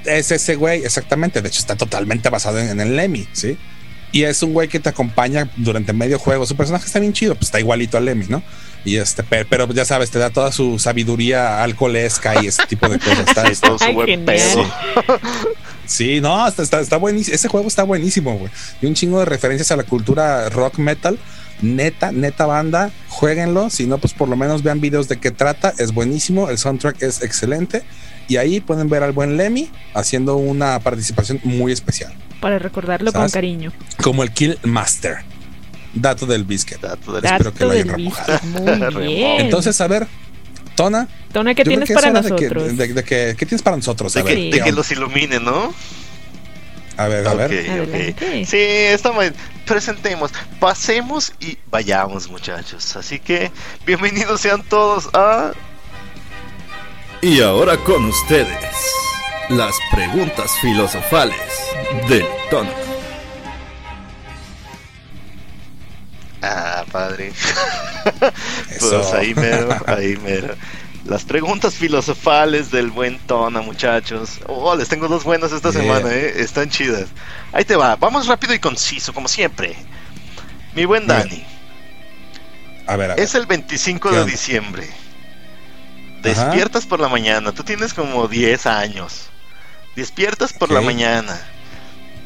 Es ese güey, exactamente. De hecho, está totalmente basado en, en el Lemmy, ¿sí? Y es un güey que te acompaña durante medio juego. Su personaje está bien chido, pues está igualito al Lemmy, ¿no? Y este, pe- pero, ya sabes, te da toda su sabiduría alcoholesca y ese tipo de cosas. Está, Sí, está- todo su buen. Sí, no, está, está, está buenísimo. Ese juego está buenísimo, güey. Y un chingo de referencias a la cultura rock metal. Neta, neta banda, jueguenlo. Si no, pues por lo menos vean videos de qué trata. Es buenísimo. El soundtrack es excelente. Y ahí pueden ver al buen Lemmy haciendo una participación muy especial. Para recordarlo ¿Sabes? con cariño. Como el Kill Master. Dato del biscuit. Dato del- Espero que Dato lo hayan del remojado. Muy bien. Entonces, a ver, Tona, Tona, ¿qué tienes que para de que- nosotros? de- de que- ¿Qué tienes para nosotros? A De ver, que, de ¿qué que los ilumine, ¿no? a ver, a ver. Ok, ok. Adelante. Sí, estamos. Presentemos, pasemos y vayamos, muchachos. Así que, bienvenidos sean todos a. Y ahora con ustedes, las preguntas filosofales del tono. Ah, padre. Pues ahí mero, ahí mero. Las preguntas filosofales del buen Tona, muchachos. Oh, les tengo dos buenas esta Yeah. semana, eh. Están chidas. Ahí te va. Vamos rápido y conciso, como siempre. Mi buen. Dani. A ver, a ver. Es el 25 ¿Qué de diciembre. Ajá. Despiertas por la mañana. Tú tienes como 10 años. Despiertas por la mañana.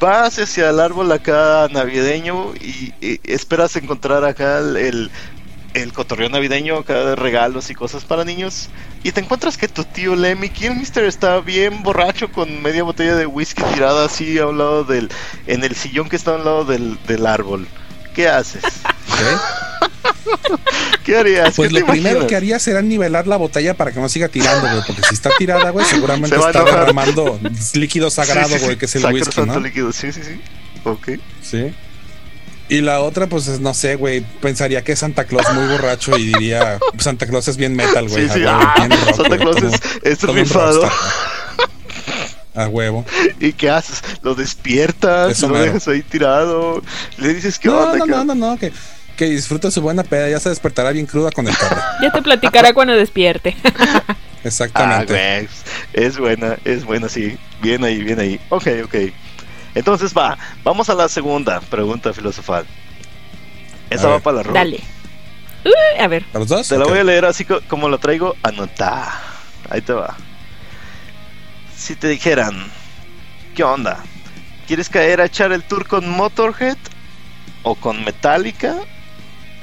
Vas hacia el árbol acá navideño y, y esperas encontrar acá el, el, el cotorreo navideño, acá de regalos y cosas para niños. Y te encuentras que tu tío Lemmy Kilmister está bien borracho con media botella de whisky tirada así a un lado del. en el sillón que está a un lado del, del árbol. ¿Qué haces? ¿ok? ¿Qué harías? Pues ¿Qué te lo primero imaginas? que haría será nivelar la botella para que no siga tirando, güey. Porque si está tirada, güey, seguramente Se está derramando líquido sagrado, Sí, sí, sí. güey, que es el Sacrosanto whisky, ¿no? líquido, sí, sí, sí. Ok. Sí. Y la otra, pues es, no sé, güey. Pensaría que es Santa Claus muy borracho y diría Santa Claus es bien metal, güey. Sí, Ah, rock, Santa Claus es, rifado. A huevo. ¿Y qué haces? ¿Lo despiertas? Eso ¿Lo mero. dejas ahí tirado? ¿Le dices qué No, onda? no, ¿Qué no, no, no, que, que disfruta su buena peda. Ya se despertará bien cruda con el carro. Ya te platicará cuando despierte. Ah, Exactamente. güey. Es buena, es buena, sí. Bien ahí, bien ahí. Ok, ok. Entonces va, vamos a la segunda pregunta filosofal. Esa A va ver. para la Ro. Dale. A ver. ¿Para los dos? Te la voy a leer así co- como la traigo anotada. Ahí te va. Si te dijeran, ¿qué onda? ¿Quieres caer a echar el tour con Motorhead o con Metallica?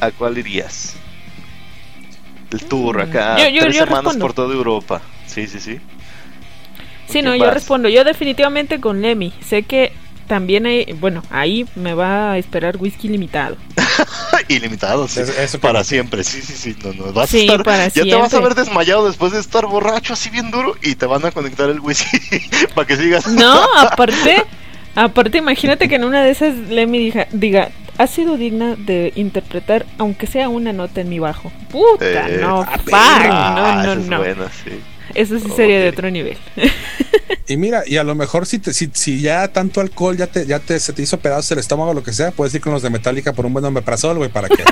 ¿A cuál irías? El tour Mm, acá, yo- yo- tres yo semanas respondo. por toda Europa. Sí, sí, sí. Sí, ¿Quién no, yo respondo. Yo definitivamente con Lemmy. Sé que también hay, bueno, ahí me va a esperar whisky limitado. Ilimitado, sí. Eso- eso para siempre, sí, sí, sí. No, no. Vas Sí, a estar, para ya te vas a siempre. ver desmayado después de estar borracho así bien duro y te van a conectar el whisky para que sigas. No, aparte, aparte imagínate que en una de esas Lemmy diga, diga, has sido digna de interpretar aunque sea una nota en mi bajo. Puta, Eh, no, ah, fuck, Ah, no, no, es no. buena, sí. Eso sí sería de Ok. otro nivel. Y mira, y a lo mejor si, te, si, si ya tanto alcohol ya te, ya te se te hizo pedazos el estómago o lo que sea, puedes ir con los de Metallica por un buen omeprazol, güey, para que,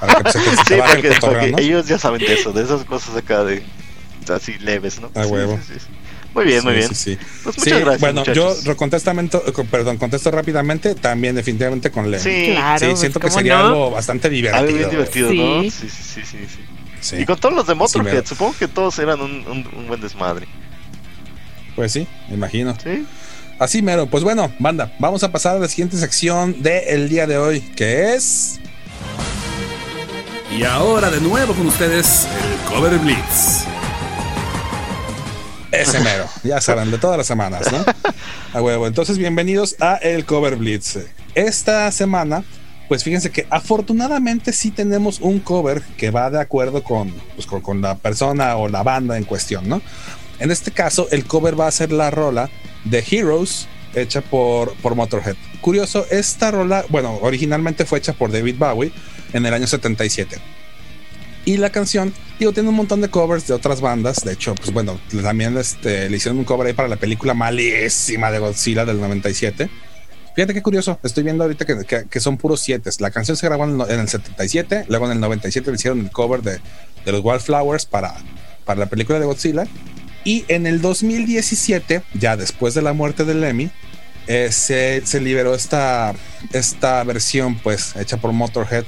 para que pues, se te, se te Sí, baje para el que, cotorreo, que ¿no? ellos ya saben de eso, de esas cosas acá de así leves, ¿no? A Sí, huevo. sí, sí, sí. Muy bien, muy Sí, bien. sí, sí. Pues Sí, muchas gracias. bueno, muchachos. yo contestamente, perdón, contesto rápidamente, también definitivamente con Lemmy. Sí, Claro, Sí, pues, siento que ¿cómo sería no? algo bastante divertido. algo bien divertido, Sí. ¿no? Sí, sí, sí, sí, sí. Sí, Y con todos los de Motorhead, supongo que todos eran un, un- un buen desmadre. Pues sí, me imagino. ¿Sí? Así mero, pues bueno, banda, vamos a pasar a la siguiente sección del día de hoy, que es... Y ahora de nuevo con ustedes el Cover Blitz. Ese mero, ya saben, de todas las semanas, ¿no? Entonces, bienvenidos a el Cover Blitz. Esta semana, pues fíjense que afortunadamente sí tenemos un cover que va de acuerdo con, pues, con la persona o la banda en cuestión, ¿no? En este caso, el cover va a ser la rola de Heroes hecha por, por Motorhead. Curioso, esta rola, bueno, originalmente fue hecha por David Bowie en el año 77. Y la canción, digo, tiene un montón de covers de otras bandas. De hecho, pues bueno, también este, le hicieron un cover ahí para la película malísima de Godzilla del 97. Fíjate qué curioso, estoy viendo ahorita que, que- que son puros siete. La canción se grabó en el, en el 77, luego en el 97 le hicieron el cover de, de los Wildflowers para, para la película de Godzilla. Y en el 2017, ya después de la muerte de Lemmy, eh, se, se liberó esta, esta versión, pues, hecha por Motorhead,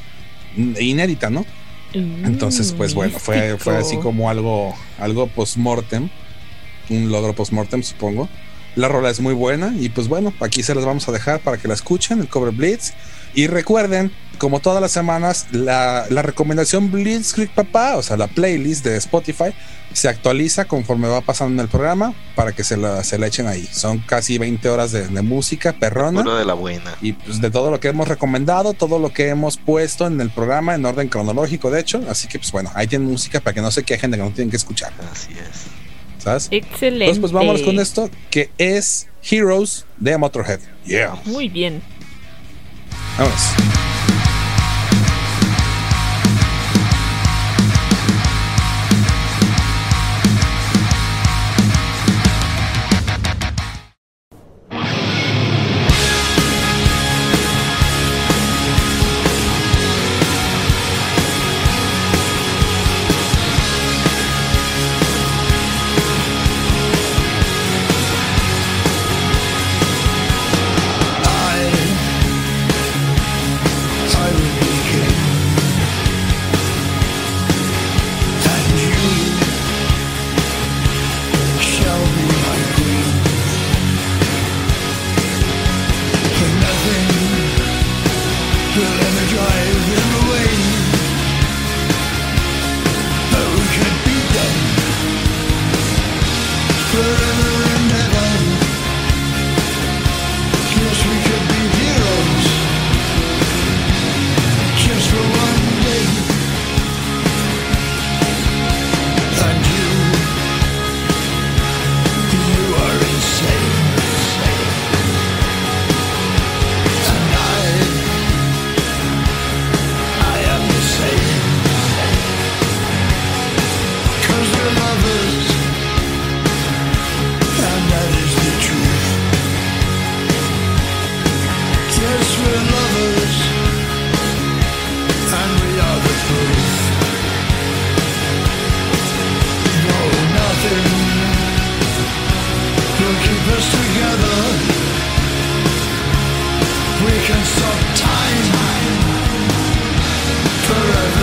mm, inédita, ¿no? Entonces, pues bueno, fue, fue así como algo, algo post-mortem, un logro post-mortem, supongo. La rola es muy buena y pues bueno, aquí se las vamos a dejar para que la escuchen, el cover Blitz. Y recuerden, como todas las semanas, la, la recomendación Blitzkrieg Papá, o sea, la playlist de Spotify, se actualiza conforme va pasando en el programa para que se la, se la echen ahí. Son casi 20 horas de, de música perrona. Puro de la buena. Y pues de todo lo que hemos recomendado, todo lo que hemos puesto en el programa en orden cronológico, de hecho. Así que pues bueno, ahí tienen música para que no se quejen de que no tienen que escuchar, Así es. ¿sabes? Excelente. Entonces pues vámonos con esto, que es Heroes de Motorhead. Yeah. Muy bien. Vámonos. seconds of time forever.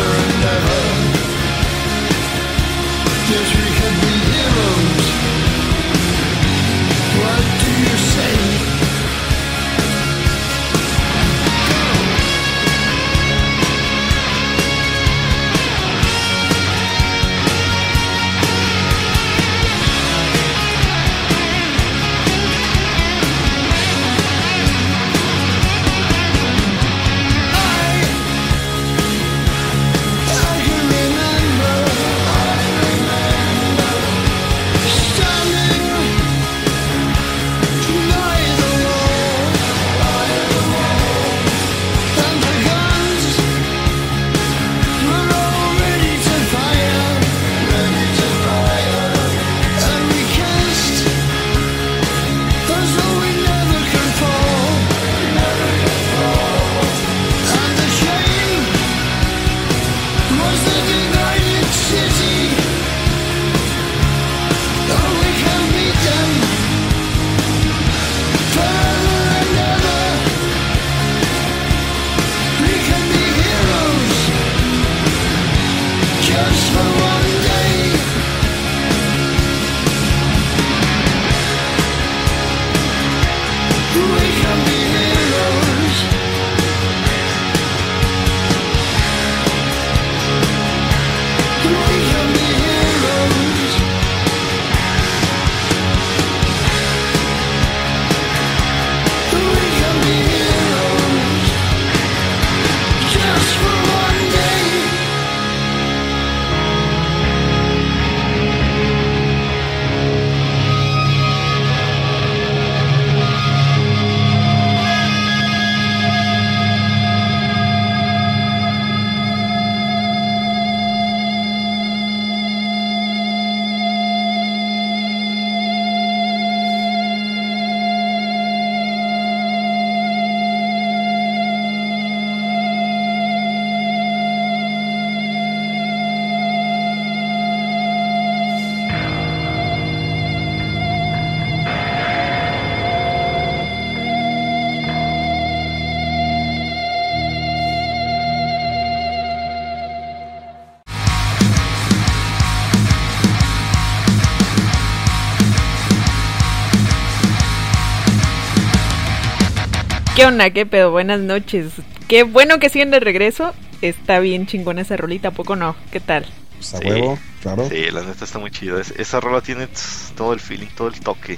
¿Qué onda? ¿Qué pedo? Buenas noches. Qué bueno que siguen de regreso. Está bien chingona esa rolita, ¿a poco no? ¿Qué tal? Pues a Sí. huevo, claro. Sí, la neta está muy chido. Es- esa rola tiene todo el feeling, todo el toque.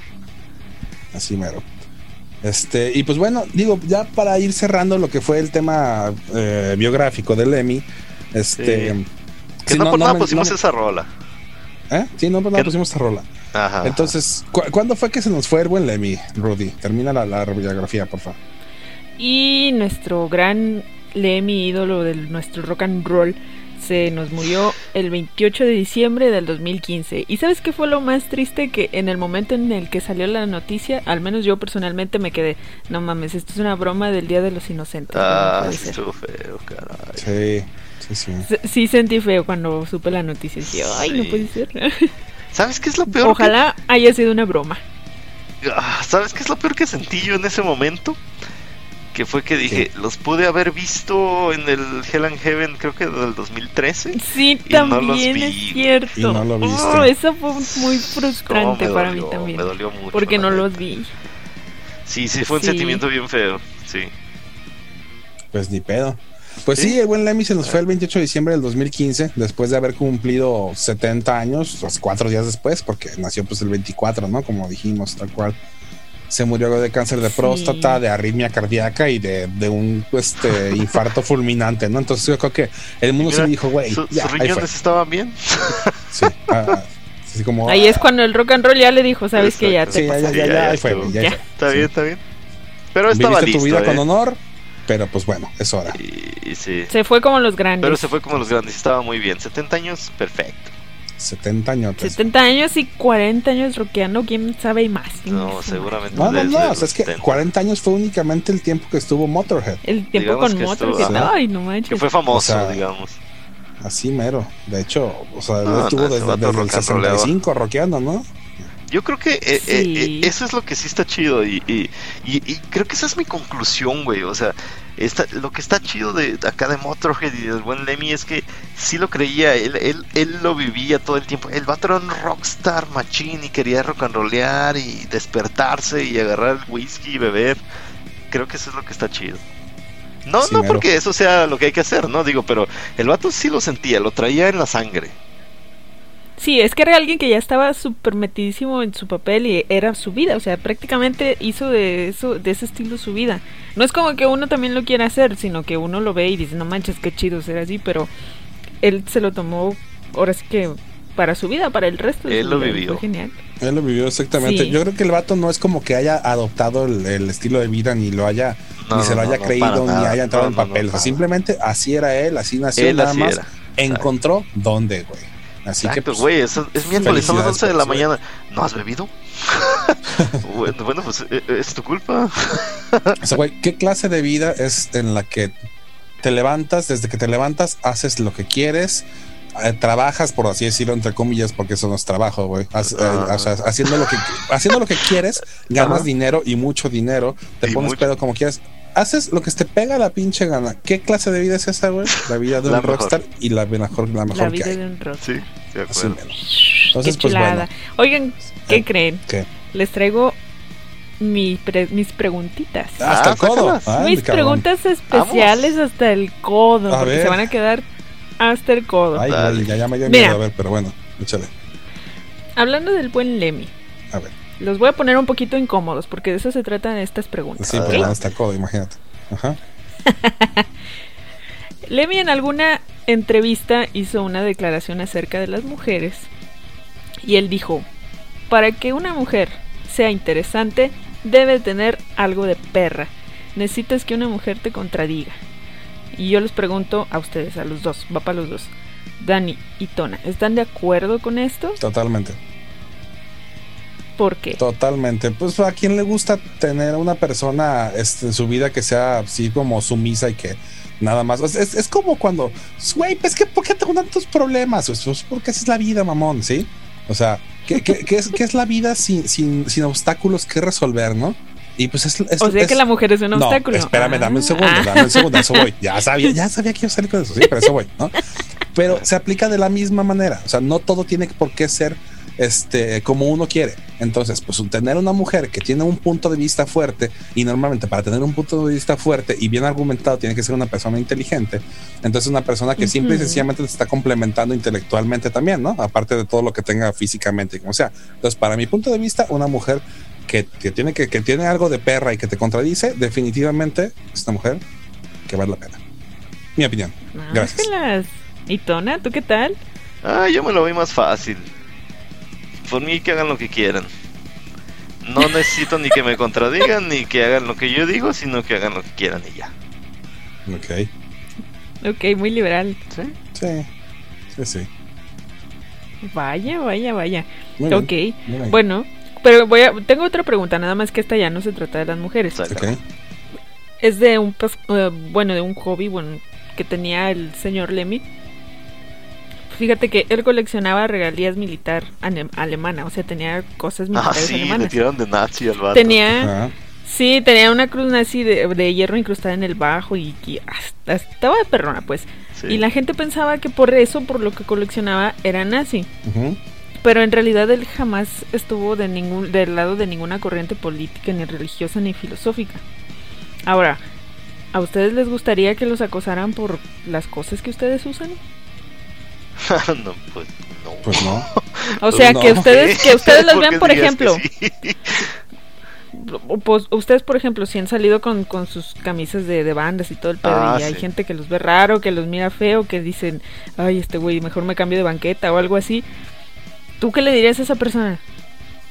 Así mero. Este, y pues bueno, digo, ya para ir cerrando lo que fue el tema eh, biográfico de Lemmy, este. Sí. Que sí, no, por nada me- pusimos no me- esa rola. ¿Eh? Sí, no, pues nada, pusimos esta rola. Ajá. Entonces, ¿cu- ¿cuándo fue que se nos fue el buen Lemmy, Rudy? Termina la, la biografía, por favor. Y nuestro gran Lemmy, ídolo de nuestro rock and roll, se nos murió el 28 de diciembre del 2015. ¿Y sabes qué fue lo más triste? Que en el momento en el que salió la noticia, al menos yo personalmente me quedé, no mames, esto es una broma del Día de los Inocentes. no Ah, ser". estuvo feo, caray. Sí, sí, sí. S- Sí sentí feo cuando supe la noticia. Dije, ay, no puede ser. ¿Sabes qué es lo peor? Ojalá haya sido una broma. Ah, ¿Sabes qué es lo peor que sentí yo en ese momento? Que fue que dije, los pude haber visto en el Hell and Heaven, creo que del 2013. Sí, Y no los también vi, es cierto. y no lo viste. Oh, eso fue muy frustrante para mí también. Me dolió mucho. Porque no neta. los vi. Sí, sí, fue un Sí. sentimiento bien feo. Sí. Pues ni pedo. Pues sí, ¿Sí? el buen Lemmy se nos fue el 28 de diciembre del 2015, después de haber cumplido 70 años, pues, cuatro días después, porque nació pues el 24, ¿no? Como dijimos, tal cual. Se murió de cáncer de Sí. próstata, de arritmia cardíaca y de, de un este, infarto fulminante, ¿no? Entonces yo creo que el mundo Mira, se dijo, güey, Su- ya, ¿Sus riñones estaban bien? Sí, ah, así como, Ahí es cuando el rock and roll ya le dijo, sabes que ya te Sí, ya, ya, ya, Sí, ya, ahí fue, ya, Ya. Está Sí. bien, está bien. Pero estaba Viviste listo. tu vida ¿eh? con honor, pero pues bueno, es hora. Y, y sí. Se fue como los grandes. Pero se fue como los grandes, estaba muy bien. 70 años, perfecto. 70 años. 70 años y 40 años rockeando, quién sabe y más. No, seguramente. No, no, no, o sea, es que 70. 40 años fue únicamente el tiempo que estuvo Motorhead. El tiempo Digamos con que motor estuvo- que Ajá. ay, no manches. Que fue famoso, O sea, digamos. Así mero. De hecho, o sea, No, él estuvo desde, desde el rock and rollero. 65 rockeando, ¿no? Yo creo que eh, eh, Sí. eh, eso es lo que sí está chido y, y, y- y creo que esa es mi conclusión, güey. O sea, está, lo que está chido de acá de Motorhead y del buen Lemmy es que sí lo creía, él, él, él lo vivía todo el tiempo. El vato era un rockstar machín y quería rock and rollear y despertarse y agarrar el whisky y beber. Creo que eso es lo que está chido. No, Sí, no mero. porque eso sea lo que hay que hacer, ¿no? Digo, pero el vato sí lo sentía, lo traía en la sangre. Sí, es que era alguien que ya estaba súper metidísimo en su papel y era su vida, o sea, prácticamente hizo de eso, de ese estilo su vida. No es como que uno también lo quiera hacer, sino que uno lo ve y dice, no manches, qué chido ser así, pero él se lo tomó, ahora sí que para su vida, para el resto de Él su lo vida, vivió. Fue genial. Él lo vivió exactamente. Sí. Yo creo que el vato no es como que haya adoptado el, el estilo de vida, ni lo haya, No, ni se lo haya no, creído, ni nada. haya entrado No, en no, no, papel. O sea, para simplemente así era él, así nació Él nada así más. era. Encontró dónde, güey. Así que, pues, güey, es, es miércoles, son las felicidades 11 de la mañana. ¿No has bebido? bueno, bueno, pues eh, es tu culpa. O sea, güey, ¿qué clase de vida es en la que te levantas, desde que te levantas, haces lo que quieres, eh, trabajas, por así decirlo, entre comillas, porque eso no es trabajo, güey. Haz- eh, o sea, haciendo lo que haciendo lo que quieres, ganas dinero y mucho dinero, te Y pones mucho. pedo como quieras. Haces lo que te pega la pinche gana. ¿Qué clase de vida es esa, güey? La vida de La un mejor. rockstar y la mejor, la mejor La que vida hay. de un rock. Sí, de Así acuerdo. mero. Entonces, qué pues chulada. bueno. Oigan, ¿qué Eh, creen? ¿Qué? Les traigo mi pre- mis preguntitas. Hasta Ah, el codo. sácalas. Ay, mis cabrón. preguntas especiales hasta el codo, A porque ver. se van a quedar hasta el codo. Ay, ya, ya me dio Mira. miedo, a ver, pero bueno, échale. Hablando del buen Lemmy, A ver, los voy a poner un poquito incómodos, porque de eso se tratan estas preguntas. sí, ¿ok? pues el codo, imagínate. Ajá. Lemmy en alguna entrevista hizo una declaración acerca de las mujeres y él dijo, para que una mujer sea interesante debe tener algo de perra. Necesitas que una mujer te contradiga. Y yo les pregunto a ustedes, a los dos, va para los dos. Dani y Tona, ¿están de acuerdo con esto? Totalmente. ¿Por qué? Totalmente. Pues a quien le gusta tener una persona este, en su vida que sea así como sumisa y que nada más. Es, es- es como cuando, güey, pues que ¿por qué tengo tantos problemas? Pues, pues, porque esa es la vida, mamón, ¿sí? O sea, ¿qué, qué- qué es, qué es la vida sin, sin, sin obstáculos que resolver, no? Y pues es. es- O sea que es- la mujer es un no, obstáculo. espérame, dame un Ah. segundo, dame un segundo, eso voy. Ya sabía, ya sabía que iba a salir con eso, sí, pero eso voy, ¿no? Pero se aplica de la misma manera. O sea, no todo tiene por qué ser este como uno quiere. Entonces, pues tener una mujer que tiene un punto de vista fuerte y normalmente para tener un punto de vista fuerte y bien argumentado tiene que ser una persona inteligente. Entonces, una persona que simple y sencillamente te está complementando intelectualmente también, ¿no? Aparte de todo lo que tenga físicamente, como sea. Entonces, para mi punto de vista, una mujer que, que tiene que, que tiene algo de perra y que te contradice, definitivamente es una mujer que vale la pena. Mi opinión. Gracias. Ángelas. ¿Y Tona, tú qué tal? Ah, yo me lo voy más fácil. Por mí que hagan lo que quieran. No necesito ni que me contradigan ni que hagan lo que yo digo, sino que hagan lo que quieran y ya. Ok. Ok, muy liberal. ¿Sí? Sí. Sí, sí. Vaya, vaya, vaya. Muy ok, bien. bueno, pero voy a, tengo otra pregunta, nada más que esta ya no se trata de las mujeres. Exacto. Ok. Es de un, eh, bueno, de un hobby, bueno, que tenía el señor Lemmy. Fíjate que él coleccionaba regalías militar alemana, o sea, tenía cosas Ah, militares sí, le alemanas. tiraron de nazi al vato. Tenía, sí, tenía una cruz nazi de, de hierro incrustada en el bajo y, y hasta estaba de perrona, pues. Sí. Y la gente pensaba que por eso, por lo que coleccionaba, era nazi. Pero en realidad él jamás estuvo de ningún, del lado de ninguna corriente política, ni religiosa, ni filosófica. Ahora, ¿a ustedes les gustaría que los acosaran por las cosas que ustedes usan? no, pues no. Pues no. O sea, No. que ustedes, que ustedes los ¿Por qué vean, por ejemplo, sí? pues, ustedes, por ejemplo, si han salido con, con sus camisas de, de bandas y todo el pedo, Ah, y hay sí. gente que los ve raro, que los mira feo, que dicen, ay, este güey, mejor me cambio de banqueta o algo así. ¿Tú qué le dirías a esa persona?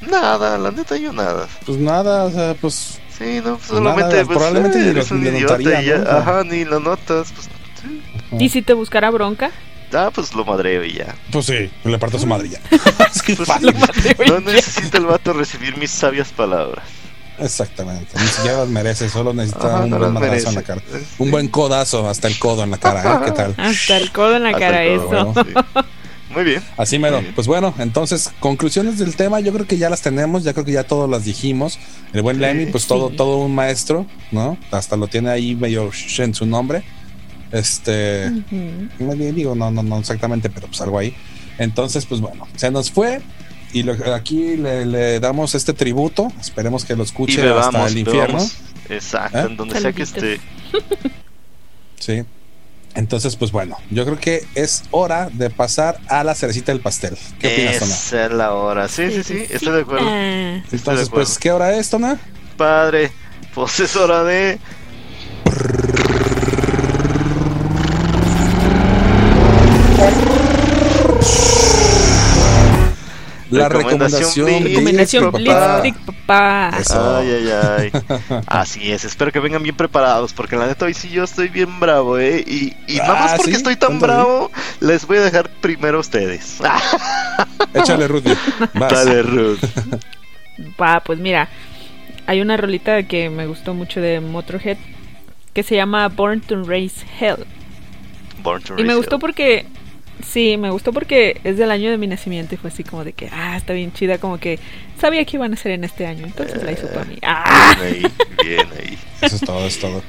Nada, la neta yo nada. Pues nada, o sea, pues. Sí, no, pues Pues nada, solamente pues, probablemente eh, ni eres lo- un ni notaría, ya. Ajá, ni lo notas. Pues, sí. ¿Y si te buscara bronca? Ah, pues lo madreo y ya. Pues sí, le parto su madre ya. Así Pues, fácil. no necesita el vato recibir mis sabias palabras. Exactamente. Ni siquiera las merece, solo necesita Ajá, un no buen madrazo en la cara. Un buen codazo hasta el codo en la cara, ¿eh? ¿Qué tal? Hasta el codo en la Hasta cara, eso. sí. Muy bien. Así mero. Bien. Pues bueno, entonces, conclusiones del tema, yo creo que ya las tenemos, ya creo que ya todas las dijimos. El buen Sí. Lemmy, pues todo, Sí. todo un maestro, ¿no? Hasta lo tiene ahí medio en su nombre. Este. Más bien digo, no, no, no exactamente, pero pues algo ahí. Entonces, pues bueno, se nos fue. Y lo- aquí le, le damos este tributo. Esperemos que lo escuche bebamos, hasta el infierno. bebamos. Exacto, ¿Eh? en donde sea que esté. Sí. Entonces, pues bueno, yo creo que es hora de pasar a la cerecita del pastel. ¿Qué opinas, Tona? Esa es la hora. Sí, sí, sí, estoy de acuerdo. Estoy de Entonces, acuerdo. pues, ¿qué hora es, Tona? Padre, pues es hora de. La Recomendación recomendación, Blitz, recomendación papá. Blitzkrieg, papá. Eso. Ay, ay, ay. Así es, espero que vengan bien preparados, porque la neta hoy sí yo estoy bien bravo, ¿eh? Y, y nada más Ah, porque ¿sí? estoy tan bravo, les voy a dejar primero a ustedes. Échale, Rudy. Vas. Dale, Ruth. Va, pues mira, hay una rolita que me gustó mucho de Motorhead que se llama Born to Raise Hell. Born to Y me Raise gustó Hell. porque, sí, me gustó porque es del año de mi nacimiento y fue así como de que, ah, está bien chida, como que sabía que iban a ser en este año, entonces la hizo para mí. Ah, Bien ahí, bien ahí. Eso es todo, es todo.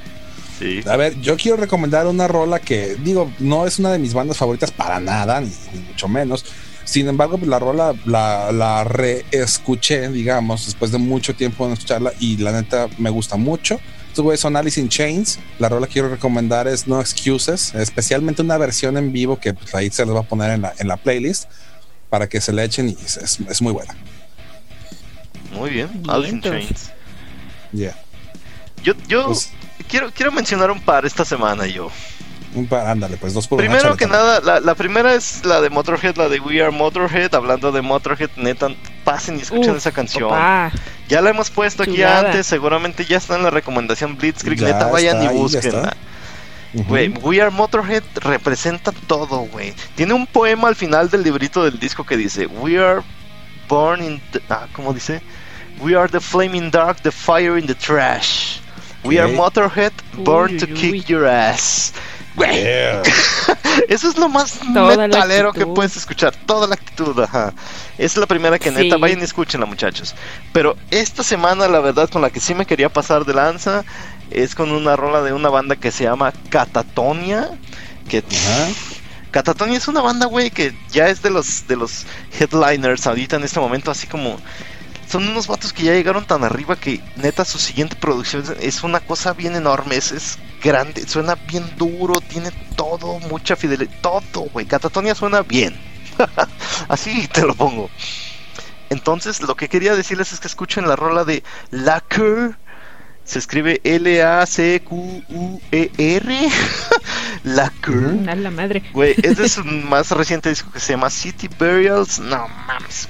Sí. A ver, yo quiero recomendar una rola que, digo, no es una de mis bandas favoritas para nada, ni, ni mucho menos. Sin embargo, pues, la rola la, la reescuché, digamos, después de mucho tiempo en escucharla y la neta me gusta mucho. Estos güeyes son Alice in Chains. La rola que quiero recomendar es No Excuses, especialmente una versión en vivo que pues, ahí se les va a poner en la, en la playlist para que se le echen y es, es- es muy buena. Muy bien. Alice in. Chains. Yeah. Yo, yo Pues, quiero, quiero mencionar un par esta semana yo. un par- ándale, pues dos por Primero que nada, la, la primera es la de Motorhead, la de We Are Motorhead. Hablando de Motorhead, neta, pasen y escuchen uf, esa canción. Ya la hemos puesto aquí Chulada. antes, seguramente ya está en la recomendación Blitzkrieg. Ya neta, vayan está y búsquenla. Ujú. Güey, We Are Motorhead representa todo, güey. Tiene un poema al final del librito del disco que dice: We are born in. The, ah, ¿cómo dice? We are the flaming dark, the fire in the trash. We are. Motorhead, born Uy, to uy, kick your ass. Güey, Yeah. eso es lo más Toda metalero que puedes escuchar. Toda la actitud, ajá. Es la primera que neta, Sí. vayan y escúchenla, muchachos. Pero esta semana, la verdad, con la que sí me quería pasar de lanza, es con una rola de una banda que se llama Catatonia. Que Ajá. Catatonia es una banda, güey, que ya es de los de los headliners ahorita en este momento, así como son unos vatos que ya llegaron tan arriba que neta su siguiente producción es una cosa bien enorme, es, es grande, suena bien duro, tiene todo, mucha fidelidad, todo, güey. Catatonia suena bien. Así te lo pongo. Entonces, lo que quería decirles es que escuchen la rola de Lacquer. Se escribe L-A-C-Q-U-E-R. Lacquer. A la madre. Güey, este es su más reciente disco que se llama City Burials. No mames.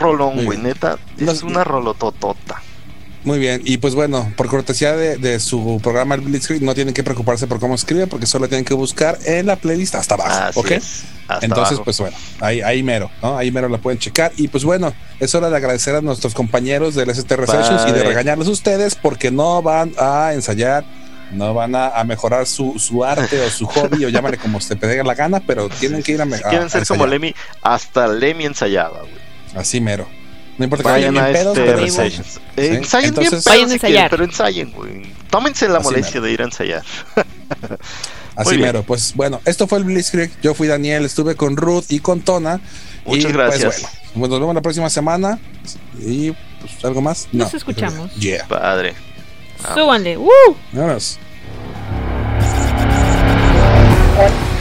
Rolón, güey, neta. Es una rolototota. Muy bien, y pues bueno, por cortesía de, de su programa el Blitzkrieg, no tienen que preocuparse por cómo escribe, porque solo tienen que buscar en la playlist hasta abajo, Así ¿ok? es. Hasta Entonces, abajo. pues bueno, ahí, ahí mero, ¿no? Ahí mero la pueden checar. Y pues bueno, es hora de agradecer a nuestros compañeros del STR Sessions y de Padre. regañarlos a ustedes porque no van a ensayar, no van a, a mejorar su, su arte o su hobby, o llámale como se te dé la gana, pero tienen que ir a, me- Si a- quieren a ser como ensayar. Lemmy, hasta Lemmy ensayaba, güey. Así mero. No importa que Vayan vayan a pedos, este pero. Sessions. Eh, Sí, Ensayen bien entonces- pedos Vayan a si ensayar. quieren, pero ensayen, güey. Tómense la Así molestia mero. de ir a ensayar. Así mero. Pues bueno, esto fue el Blitzkrieg. Yo fui Daniel, estuve con Ruth y con Tona. Muchas y, gracias. Pues, bueno, pues nos vemos la próxima semana. Y pues algo más. Nos No. escuchamos. Yeah. Padre. Súbanle. ¡Uh! Vámonos. Thank